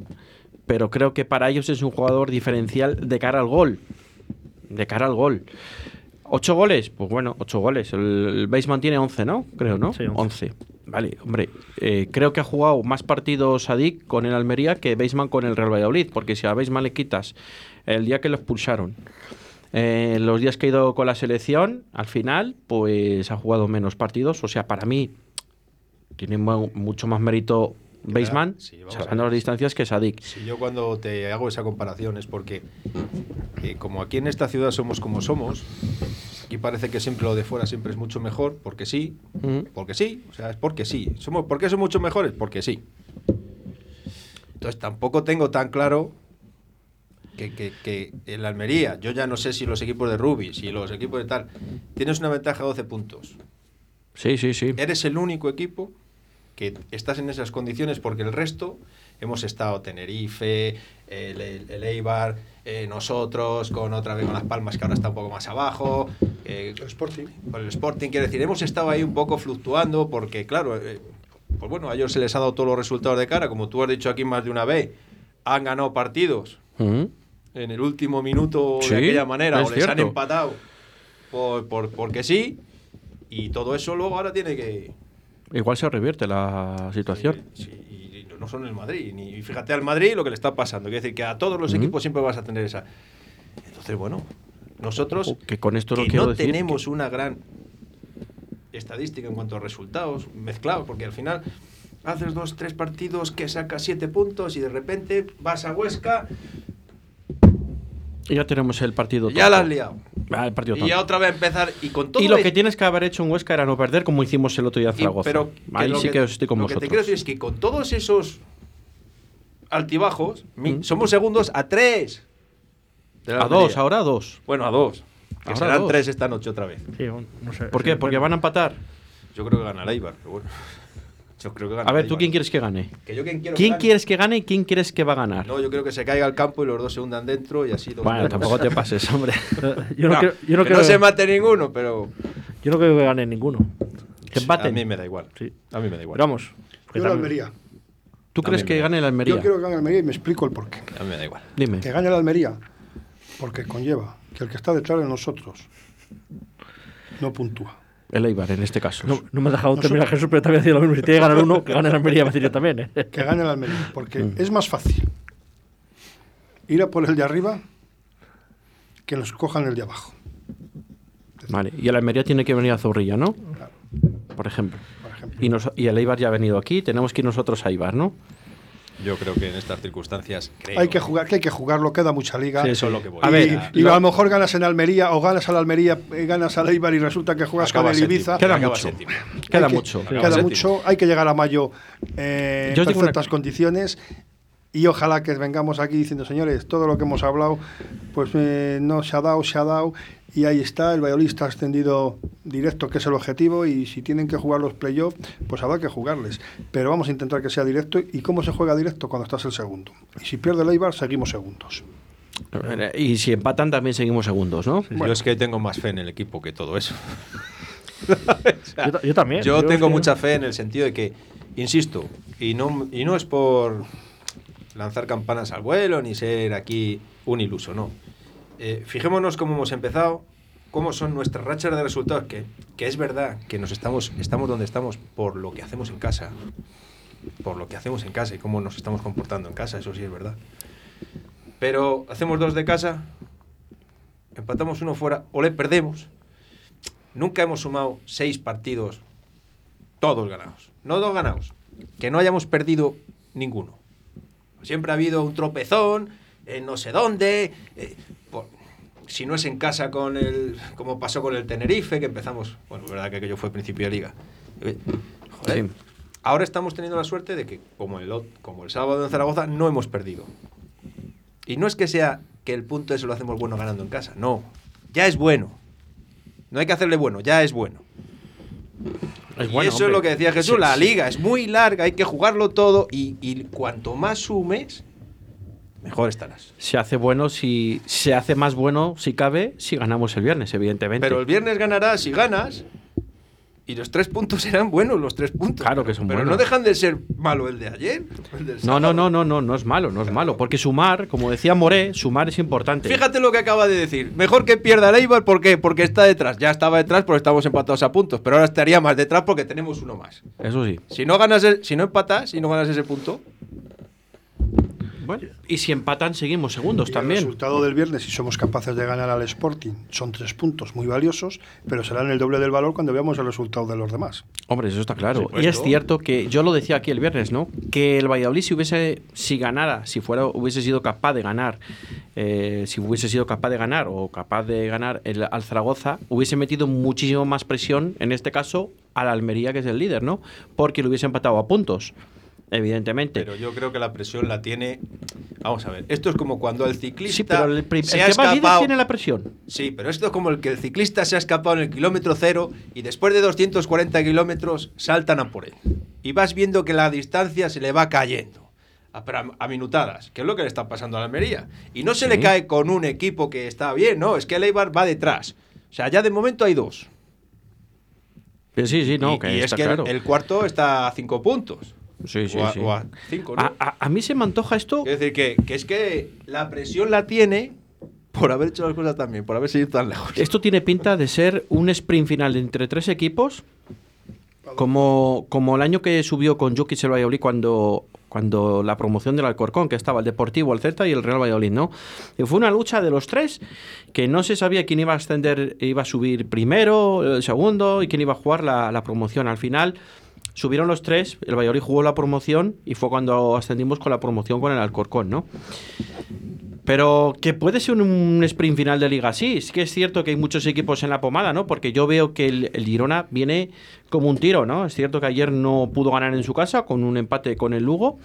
Pero creo que para ellos es un jugador diferencial de cara al gol. De cara al gol. ¿Ocho goles? Pues bueno, ocho goles. El, el Baseman tiene 11, ¿no? Creo, ¿no? Sí, 11. Vale, hombre. eh, creo que ha jugado más partidos Sadik con el Almería que Baseman con el Real Valladolid. Porque si a Baseman le quitas el día que lo expulsaron, eh, los días que ha ido con la selección, al final, pues ha jugado menos partidos. O sea, para mí, tiene mu- mucho más mérito Baseman, sí, ver. las distancias, que Sadik. Si yo cuando te hago esa comparación es porque, eh, como aquí en esta ciudad somos como somos, aquí parece que siempre lo de fuera siempre es mucho mejor, porque sí, Mm. porque sí, o sea, es porque sí. Somos, ¿Por qué son mucho mejores? Porque sí. Entonces tampoco tengo tan claro que, que, que en la Almería, yo ya no sé si los equipos de Rubí, si los equipos de tal, tienes una ventaja de 12 puntos. Sí, sí, sí. Eres el único equipo que estás en esas condiciones porque el resto hemos estado Tenerife, el, el- el Eibar, eh, nosotros, con otra vez con Las Palmas que ahora está un poco más abajo, eh, El Sporting. con el Sporting, quiero decir, hemos estado ahí un poco fluctuando porque, claro, eh, pues bueno, a ellos se les ha dado todos los resultados de cara, como tú has dicho aquí más de una vez, han ganado partidos Mm. en el último minuto Sí, de aquella manera, o les han cierto. empatado por, por- porque sí, y todo eso luego ahora tiene que, Igual se revierte la situación. Sí, y no son el Madrid. Ni, y fíjate al Madrid lo que le está pasando. Quiere decir que a todos los equipos siempre vas a tener esa. Entonces, bueno, nosotros que con esto no que quiero no decir tenemos una gran estadística en cuanto a resultados mezclados, porque al final haces dos, tres partidos que sacas siete puntos y de repente vas a Huesca Y ya tenemos el partido ya la has liado. Ah, el partido Y ya otra vez empezar y con todo Y lo es- que tienes que haber hecho en Huesca era no perder como hicimos el otro día en y- Zaragoza. pero que Ahí lo sí que, estoy con lo vosotros. que te quiero decir es que con todos esos altibajos, Mm. somos segundos a tres. de la a Almería. dos, ahora a dos. Bueno, a dos. Que Ahora serán dos. tres esta noche otra vez. Sí, no sé. ¿Por sí, qué? Porque bueno. van a empatar. Yo creo que gana el Eibar, pero bueno. Yo creo que gana A ver, ¿tú Eibar. quién quieres que gane? Que yo quién quiero que ¿Quién gane. quieres que gane y quién quieres que va a ganar? No, yo creo que se caiga al campo y los dos se hundan dentro y así dos Bueno, tampoco te pases, (laughs) hombre. Yo no, No, yo no que quiero no se mate ninguno, pero Yo no creo que gane ninguno. Que empaten. a mí me da igual. Sí. A mí me da igual. Pero vamos. Yo la Almería. ¿Tú crees que gane el Almería? Yo quiero que gane el Almería y me explico el porqué. A mí me da igual. Dime. Que gane la Almería, porque conlleva que el que está detrás de nosotros no puntúa. El Eibar, en este caso. No, no me has dejado Nosotros- terminar Jesús, pero te voy a decir lo mismo. Si tiene que ganar uno, que gane la Almería, decir yo también. ¿eh? Que gane la Almería, porque Mm. es más fácil ir a por el de arriba que nos cojan el de abajo. Vale. Y el Almería tiene que venir a Zorrilla, ¿no? Claro, Por ejemplo. por ejemplo. Y, nos- y el Eibar ya ha venido aquí. Tenemos que ir nosotros a Eibar, ¿no? Yo creo que en estas circunstancias creo Hay que jugar, que hay que jugarlo, queda mucha liga. Sí, Eso es lo que voy. A y, ver, y lo- a lo mejor ganas en Almería o ganas a la Almería, eh, ganas al Eibar y resulta que juegas Acaba con el. Ibiza. Queda mucho. Queda que- mucho. Queda Séptimo. mucho. Hay que llegar a mayo eh, en Yo os digo una- perfectas condiciones y ojalá que vengamos aquí diciendo, señores, todo lo que hemos hablado, pues eh, no se ha dado, se ha dado y ahí está, el Valladolid está ascendido directo, que es el objetivo, y si tienen que jugar los playoffs, pues habrá que jugarles. Pero vamos a intentar que sea directo. ¿Y cómo se juega directo? Cuando estás el segundo. Y si pierde el Eibar, seguimos segundos. Y si empatan también seguimos segundos, ¿no? Yo es que tengo más fe en el equipo que todo eso. (laughs) Yo, ta- yo también. Yo tengo que- mucha fe en el sentido de que, insisto, y no, y no es por lanzar campanas al vuelo ni ser aquí un iluso, no. Eh, fijémonos cómo hemos empezado, cómo son nuestras rachas de resultados, que, que es verdad que nos estamos, estamos donde estamos por lo que hacemos en casa, por lo que hacemos en casa y cómo nos estamos comportando en casa, eso sí es verdad. Pero hacemos dos de casa, empatamos uno fuera o le perdemos. Nunca hemos sumado seis partidos todos ganados. No dos ganados. Que no hayamos perdido ninguno. Siempre ha habido un tropezón en no sé dónde. eh, por- si no es en casa con el. como pasó con el Tenerife, que empezamos. Bueno, es verdad que aquello fue principio de liga. Eh, joder, Sí. Ahora estamos teniendo la suerte de que, como el, como el sábado en Zaragoza, no hemos perdido. Y no es que sea que el punto ese lo hacemos bueno ganando en casa. No. Ya es bueno. No hay que hacerle bueno, ya es bueno. Es y bueno, eso es hombre. lo que decía Jesús, Sí, la sí. liga es muy larga, hay que jugarlo todo y, y cuanto más sumes, mejor estarás. Se hace bueno si se hace más bueno si cabe si ganamos el viernes, evidentemente. Pero el viernes ganarás si ganas y los tres puntos serán buenos, los tres puntos. Claro que son Pero no buenos. dejan de ser malo el de ayer. el del No, no, no, no, no, no es malo, no es malo. Porque sumar, como decía Moré, sumar es importante. Fíjate lo que acaba de decir. Mejor que pierda el Eibar, ¿por qué? Porque está detrás. Ya estaba detrás porque estamos empatados a puntos, pero ahora estaría más detrás porque tenemos uno más. Eso sí. Si no ganas, el- si no empatas y no ganas ese punto, Bueno, y si empatan, seguimos segundos Y El también. resultado del viernes, si somos capaces de ganar al Sporting, son tres puntos muy valiosos, pero serán el doble del valor cuando veamos el resultado de los demás. Hombre, eso está claro. supuesto. Y es cierto que yo lo decía aquí el viernes, ¿no? Que el Valladolid si hubiese, si ganara, si fuera, hubiese sido capaz de ganar, eh, si hubiese sido capaz de ganar o capaz de ganar el, al Zaragoza, hubiese metido muchísimo más presión, en este caso, a la Almería, que es el líder, ¿no? Porque lo hubiese empatado a puntos, evidentemente. pero yo creo que la presión la tiene. Vamos a ver, esto es como cuando el ciclista sí, pero el, prim- se el ha que escapado. tiene la presión. Sí, pero esto es como el que el ciclista se ha escapado en el kilómetro cero y después de 240 kilómetros saltan a por él. Y vas viendo que la distancia se le va cayendo. A, a- minutadas, que es lo que le está pasando a la Almería. Y no se le Sí. cae con un equipo que está bien, no, es que el Eibar va detrás. O sea, ya de momento hay dos. Eh, Sí, sí, no, y, que y es está que el- claro. el, cuarto está a cinco puntos. Sí, sí, o, a, sí. o a cinco, ¿no? A, a- a mí se me antoja esto. Es decir, que, que es que la presión la tiene por haber hecho las cosas tan bien, por haber seguido tan lejos. Esto tiene pinta de ser un sprint final entre tres equipos, como, como el año que subió con Jokic el Valladolid cuando, cuando la promoción del Alcorcón, que estaba el Deportivo, el Celta y el Real Valladolid, ¿no? Y fue una lucha de los tres que no se sabía quién iba a ascender, iba a subir primero, el segundo y quién iba a jugar la, la promoción. Al final subieron los tres, el Valladolid jugó la promoción y fue cuando ascendimos con la promoción con el Alcorcón, ¿no? Pero que puede ser un sprint final de liga, sí. Sí que es cierto que hay muchos equipos en la pomada, ¿no? Porque yo veo que el, el Girona viene como un tiro, ¿no? Es cierto que ayer no pudo ganar en su casa con un empate con el Lugo,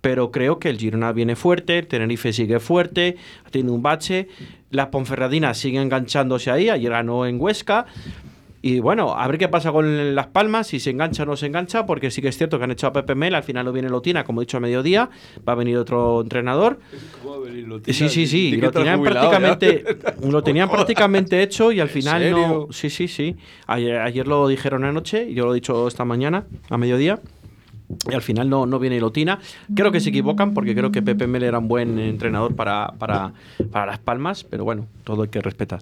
pero creo que el Girona viene fuerte, el Tenerife sigue fuerte, tenido un bache, la Ponferradina sigue enganchándose ahí, ayer ganó en Huesca. Y bueno, a ver qué pasa con Las Palmas, si se engancha o no se engancha, porque sí que es cierto que han echado a Pepe Mel, al final no viene Lotina, como he dicho a mediodía, va a venir otro entrenador. Sí, sí, sí, (laughs) lo tenían prácticamente, lo tenían prácticamente hecho y al final no. Sí, sí, sí. Ayer, ayer lo dijeron anoche, y yo lo he dicho esta mañana, a mediodía. Y al final no, no viene Lotina. Creo que se equivocan porque creo que Pepe Mel era un buen entrenador para, para, para Las Palmas, pero bueno, todo hay que respetar.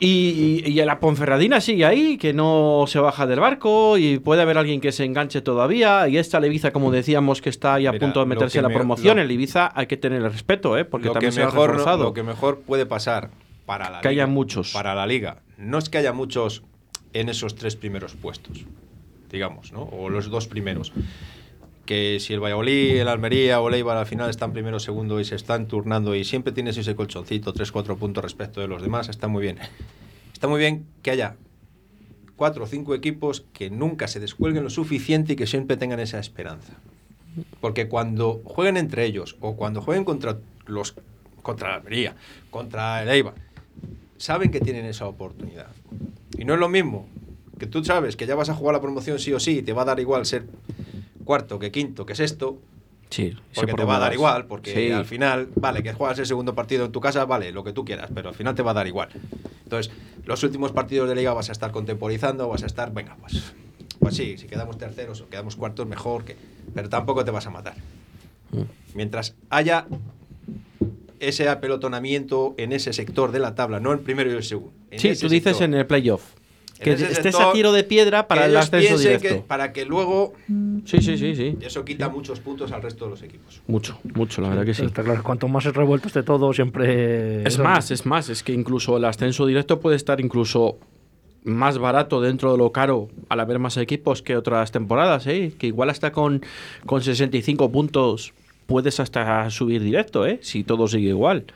Y, y, y la Ponferradina sigue ahí, que no se baja del barco y puede haber alguien que se enganche todavía. Y esta el Ibiza, como decíamos, que está ahí a Mira, punto de meterse en la me- promoción. lo- el Ibiza hay que tener el respeto, ¿eh? porque también se ha mejor, reforzado. lo que mejor puede pasar para la Que liga, haya muchos. Para la liga. No es que haya muchos en esos tres primeros puestos, digamos, ¿no? O los dos primeros. Que si el Valladolid, el Almería o el Eibar al final están primero segundo y se están turnando y siempre tienes ese colchoncito, 3-4 puntos respecto de los demás, está muy bien. Está muy bien que haya cuatro o cinco equipos que nunca se descuelguen lo suficiente y que siempre tengan esa esperanza. Porque cuando jueguen entre ellos o cuando jueguen contra los contra la Almería, contra el Eibar, saben que tienen esa oportunidad. Y no es lo mismo que tú sabes que ya vas a jugar la promoción sí o sí y te va a dar igual ser cuarto que quinto que sexto, Sí, porque por te va a dar igual, porque Sí. al final, vale, que juegas el segundo partido en tu casa, vale, lo que tú quieras, pero al final te va a dar igual. Entonces, los últimos partidos de liga vas a estar contemporizando, vas a estar, venga, pues, pues sí, si quedamos terceros o quedamos cuartos, mejor que. Pero tampoco te vas a matar. Mm. Mientras haya ese apelotonamiento en ese sector de la tabla, no el primero y el segundo. en Sí, tú dices sector. en el playoff. Que estés sector, a tiro de piedra para que el ascenso directo. que- para que luego Sí, sí, sí, sí. eso quita muchos puntos al resto de los equipos. Mucho, mucho, la verdad que sí. Está claro, cuanto más revuelto esté todo, siempre. Es más, es más, es que incluso el ascenso directo puede estar incluso más barato dentro de lo caro al haber más equipos que otras temporadas, ¿eh? que igual hasta con, con 65 puntos puedes hasta subir directo, ¿eh? si todo sigue igual.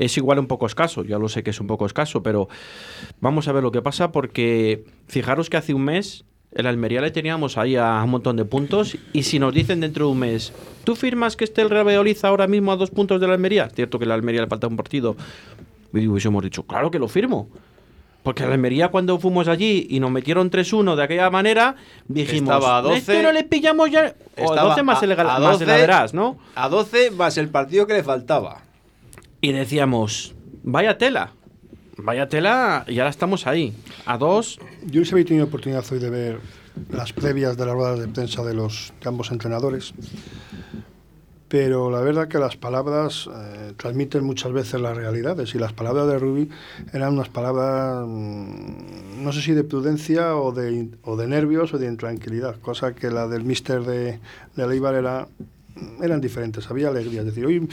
Es igual un poco escaso, ya lo sé que es un poco escaso, pero vamos a ver lo que pasa porque fijaros que hace un mes el Almería le teníamos ahí a un montón de puntos y si nos dicen dentro de un mes, ¿tú firmas que esté el Real Valladolid ahora mismo a dos puntos de la Almería? Es cierto que la Almería le falta un partido y hubiésemos dicho, claro que lo firmo. Porque la Almería cuando fuimos allí y nos metieron 3-1 de aquella manera, dijimos, Estaba a 12, "Esto no le pillamos ya... O a Estaba 12 más, a- el, a más el 12, Averás, ¿no? A 12 más el partido que le faltaba. Y decíamos, vaya tela, vaya tela, y ahora estamos ahí, a dos. Yo sí había tenido oportunidad hoy de ver las previas de las ruedas de prensa de los de ambos entrenadores, pero la verdad que las palabras eh, transmiten muchas veces las realidades y las palabras de Rubi eran unas palabras, mm, no sé si de prudencia o de, o de nervios o de intranquilidad, cosa que la del mister de, de Leibar era eran diferentes, había alegría. Es decir, hoy,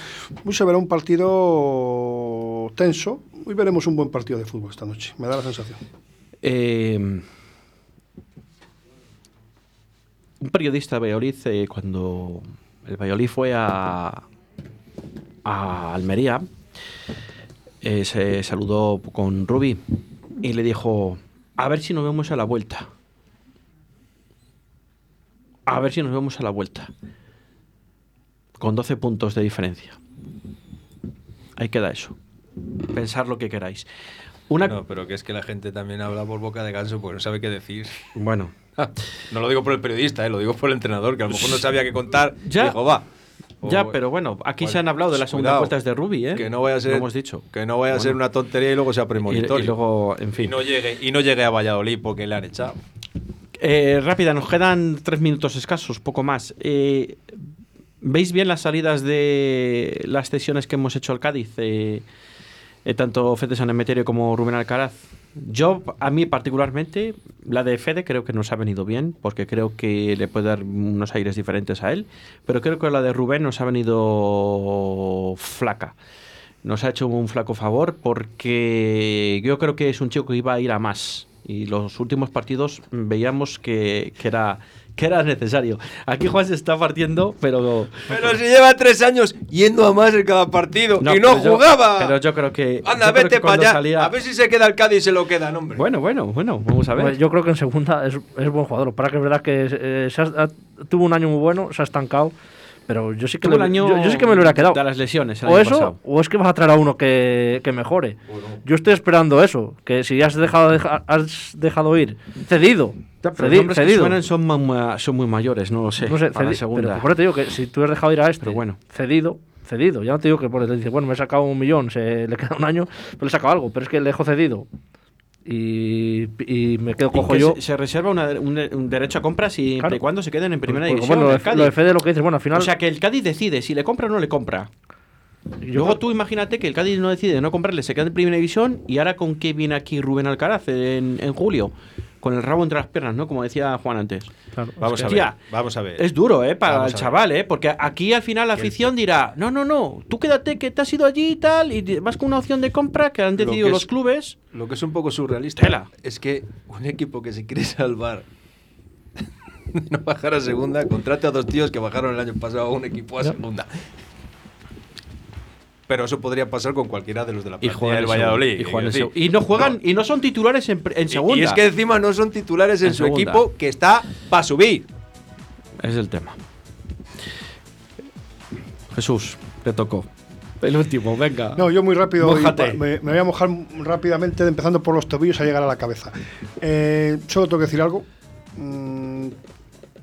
hoy se verá un partido tenso, hoy veremos un buen partido de fútbol esta noche, me da la sensación. Eh, un periodista de Valladolid, eh, cuando el Valladolid fue a, a Almería, eh, se saludó con Rubí y le dijo, a ver si nos vemos a la vuelta. A ver si nos vemos a la vuelta. Con 12 puntos de diferencia. Ahí queda eso. Pensar lo que queráis. Una... No, pero que es que la gente también habla por boca de ganso porque no sabe qué decir. Bueno. (laughs) No lo digo por el periodista, eh, lo digo por el entrenador, que a lo mejor no sabía qué contar. (laughs) Ya. Dijo, va. Ya, pero bueno, aquí Bueno, se han hablado de las segunda cuidado, vueltas de Ruby, ¿eh? Que no vaya a ser, hemos dicho. Que no vaya a ser una tontería y luego sea Y, premonitorio. y luego, en fin. Y no llegue, y no llegue a Valladolid porque le han echado. Eh, rápida, nos quedan tres minutos escasos, poco más. Eh, ¿Veis bien las salidas de las cesiones que hemos hecho al Cádiz? Eh, eh, tanto Fede San Emeterio como Rubén Alcaraz. Yo, a mí particularmente, la de Fede creo que nos ha venido bien, porque creo que le puede dar unos aires diferentes a él, pero creo que la de Rubén nos ha venido flaca. Nos ha hecho un flaco favor porque yo creo que es un chico que iba a ir a más. Y los últimos partidos veíamos que, que era, que era necesario. Aquí Juan se está partiendo, pero... Pero si lleva tres años yendo a más en cada partido y no pero yo- jugaba. pero yo creo que... Anda, yo vete para allá. salía- A ver si se queda el Cádiz y se lo queda, hombre. Bueno, bueno, bueno, vamos a ver. Hombre, Yo creo que en segunda es, es buen jugador. Para que es verdad que eh, se ha- ha- tuvo un año muy bueno, se ha estancado. Pero yo sí que, le- año yo, yo sí que me lo hubiera quedado. de las lesiones el o año eso, pasado. o es que vas a traer a uno que, que mejore. Yo estoy esperando eso. Que si has dejado, deja- has dejado ir, cedido. Pero cedi- los nombres que cedido. suenan son, son muy mayores, no lo sé. No sé, para la segunda. pero por eso te digo que si tú has dejado ir a este, Pero bueno. cedido, cedido. Ya no te digo que por te dice, bueno, me he sacado un millón, se le queda un año, pero le he sacado algo. Pero es que le dejo cedido. Y, y me quedo Y cojo que yo. Se, se reserva una- un, un derecho a compra siempre Claro. y cuando se queden en primera Porque, división. bueno, lo Cádiz. lo de Fede lo que dices, bueno, al final. O sea, que el Cádiz decide si le compra o no le compra. yo Luego creo- tú imagínate que el Cádiz no decide no comprarle, se queda en primera división y ahora con qué viene aquí Rubén Alcaraz en, en julio. Con el rabo entre las piernas, ¿no? Como decía Juan antes. claro, Vamos a ver. Vamos a ver. Es duro, ¿eh? Para Vamos el chaval, ¿eh? Porque aquí al final la afición dirá, no, no, no, tú quédate que te has ido allí y tal, y vas con una opción de compra que han Lo decidido que los es- clubes. Lo que es un poco surrealista Tela. es que un equipo que se quiere salvar (laughs) de no bajar a segunda, contrate a dos tíos que bajaron el año pasado a un equipo a segunda. Pero eso podría pasar con cualquiera de los de la Y plantilla juegan del Valladolid. y, y no juegan, y no son titulares en, en Y- segunda. Y es que encima no son titulares en, En su segunda. equipo que está para subir. Es el tema. Jesús, te tocó. El último, venga. No, yo muy rápido. y me, me voy a mojar rápidamente, empezando por los tobillos a llegar a la cabeza. Eh, solo tengo que decir algo. Mm,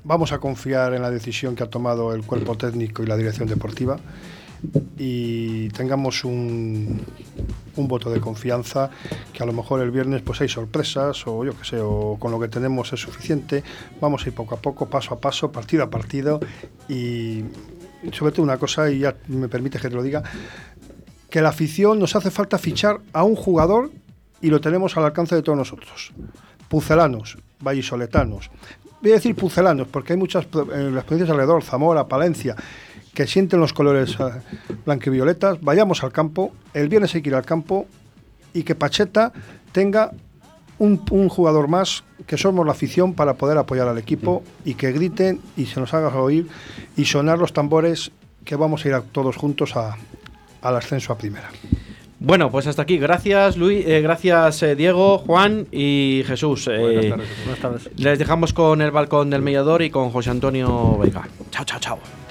vamos a confiar en la decisión que ha tomado el cuerpo técnico y la dirección deportiva y tengamos un, un voto de confianza que a lo mejor el viernes pues hay sorpresas o yo qué sé, o con lo que tenemos es suficiente. Vamos a ir poco a poco, paso a paso, partido a partido y sobre todo una cosa, y ya me permite que te lo diga, que la afición nos hace falta fichar a un jugador y lo tenemos al alcance de todos nosotros. Pucelanos, vallisoletanos. Voy a decir pucelanos porque hay muchas en las provincias alrededor, Zamora, Palencia, que sienten los colores eh, blanquivioletas. Vayamos al campo, el viernes hay que ir al campo y que Pacheta tenga un, un jugador más, que somos la afición para poder apoyar al equipo y que griten y se nos haga oír y sonar los tambores que vamos a ir a- todos juntos a- al ascenso a primera. Bueno, pues hasta aquí. Gracias, Luis. eh, gracias, eh, Diego, Juan y Jesús. Eh, Buenas tardes. Buenas tardes. les dejamos con el balcón del mediador y con José Antonio Vega. Chao, chao, chao.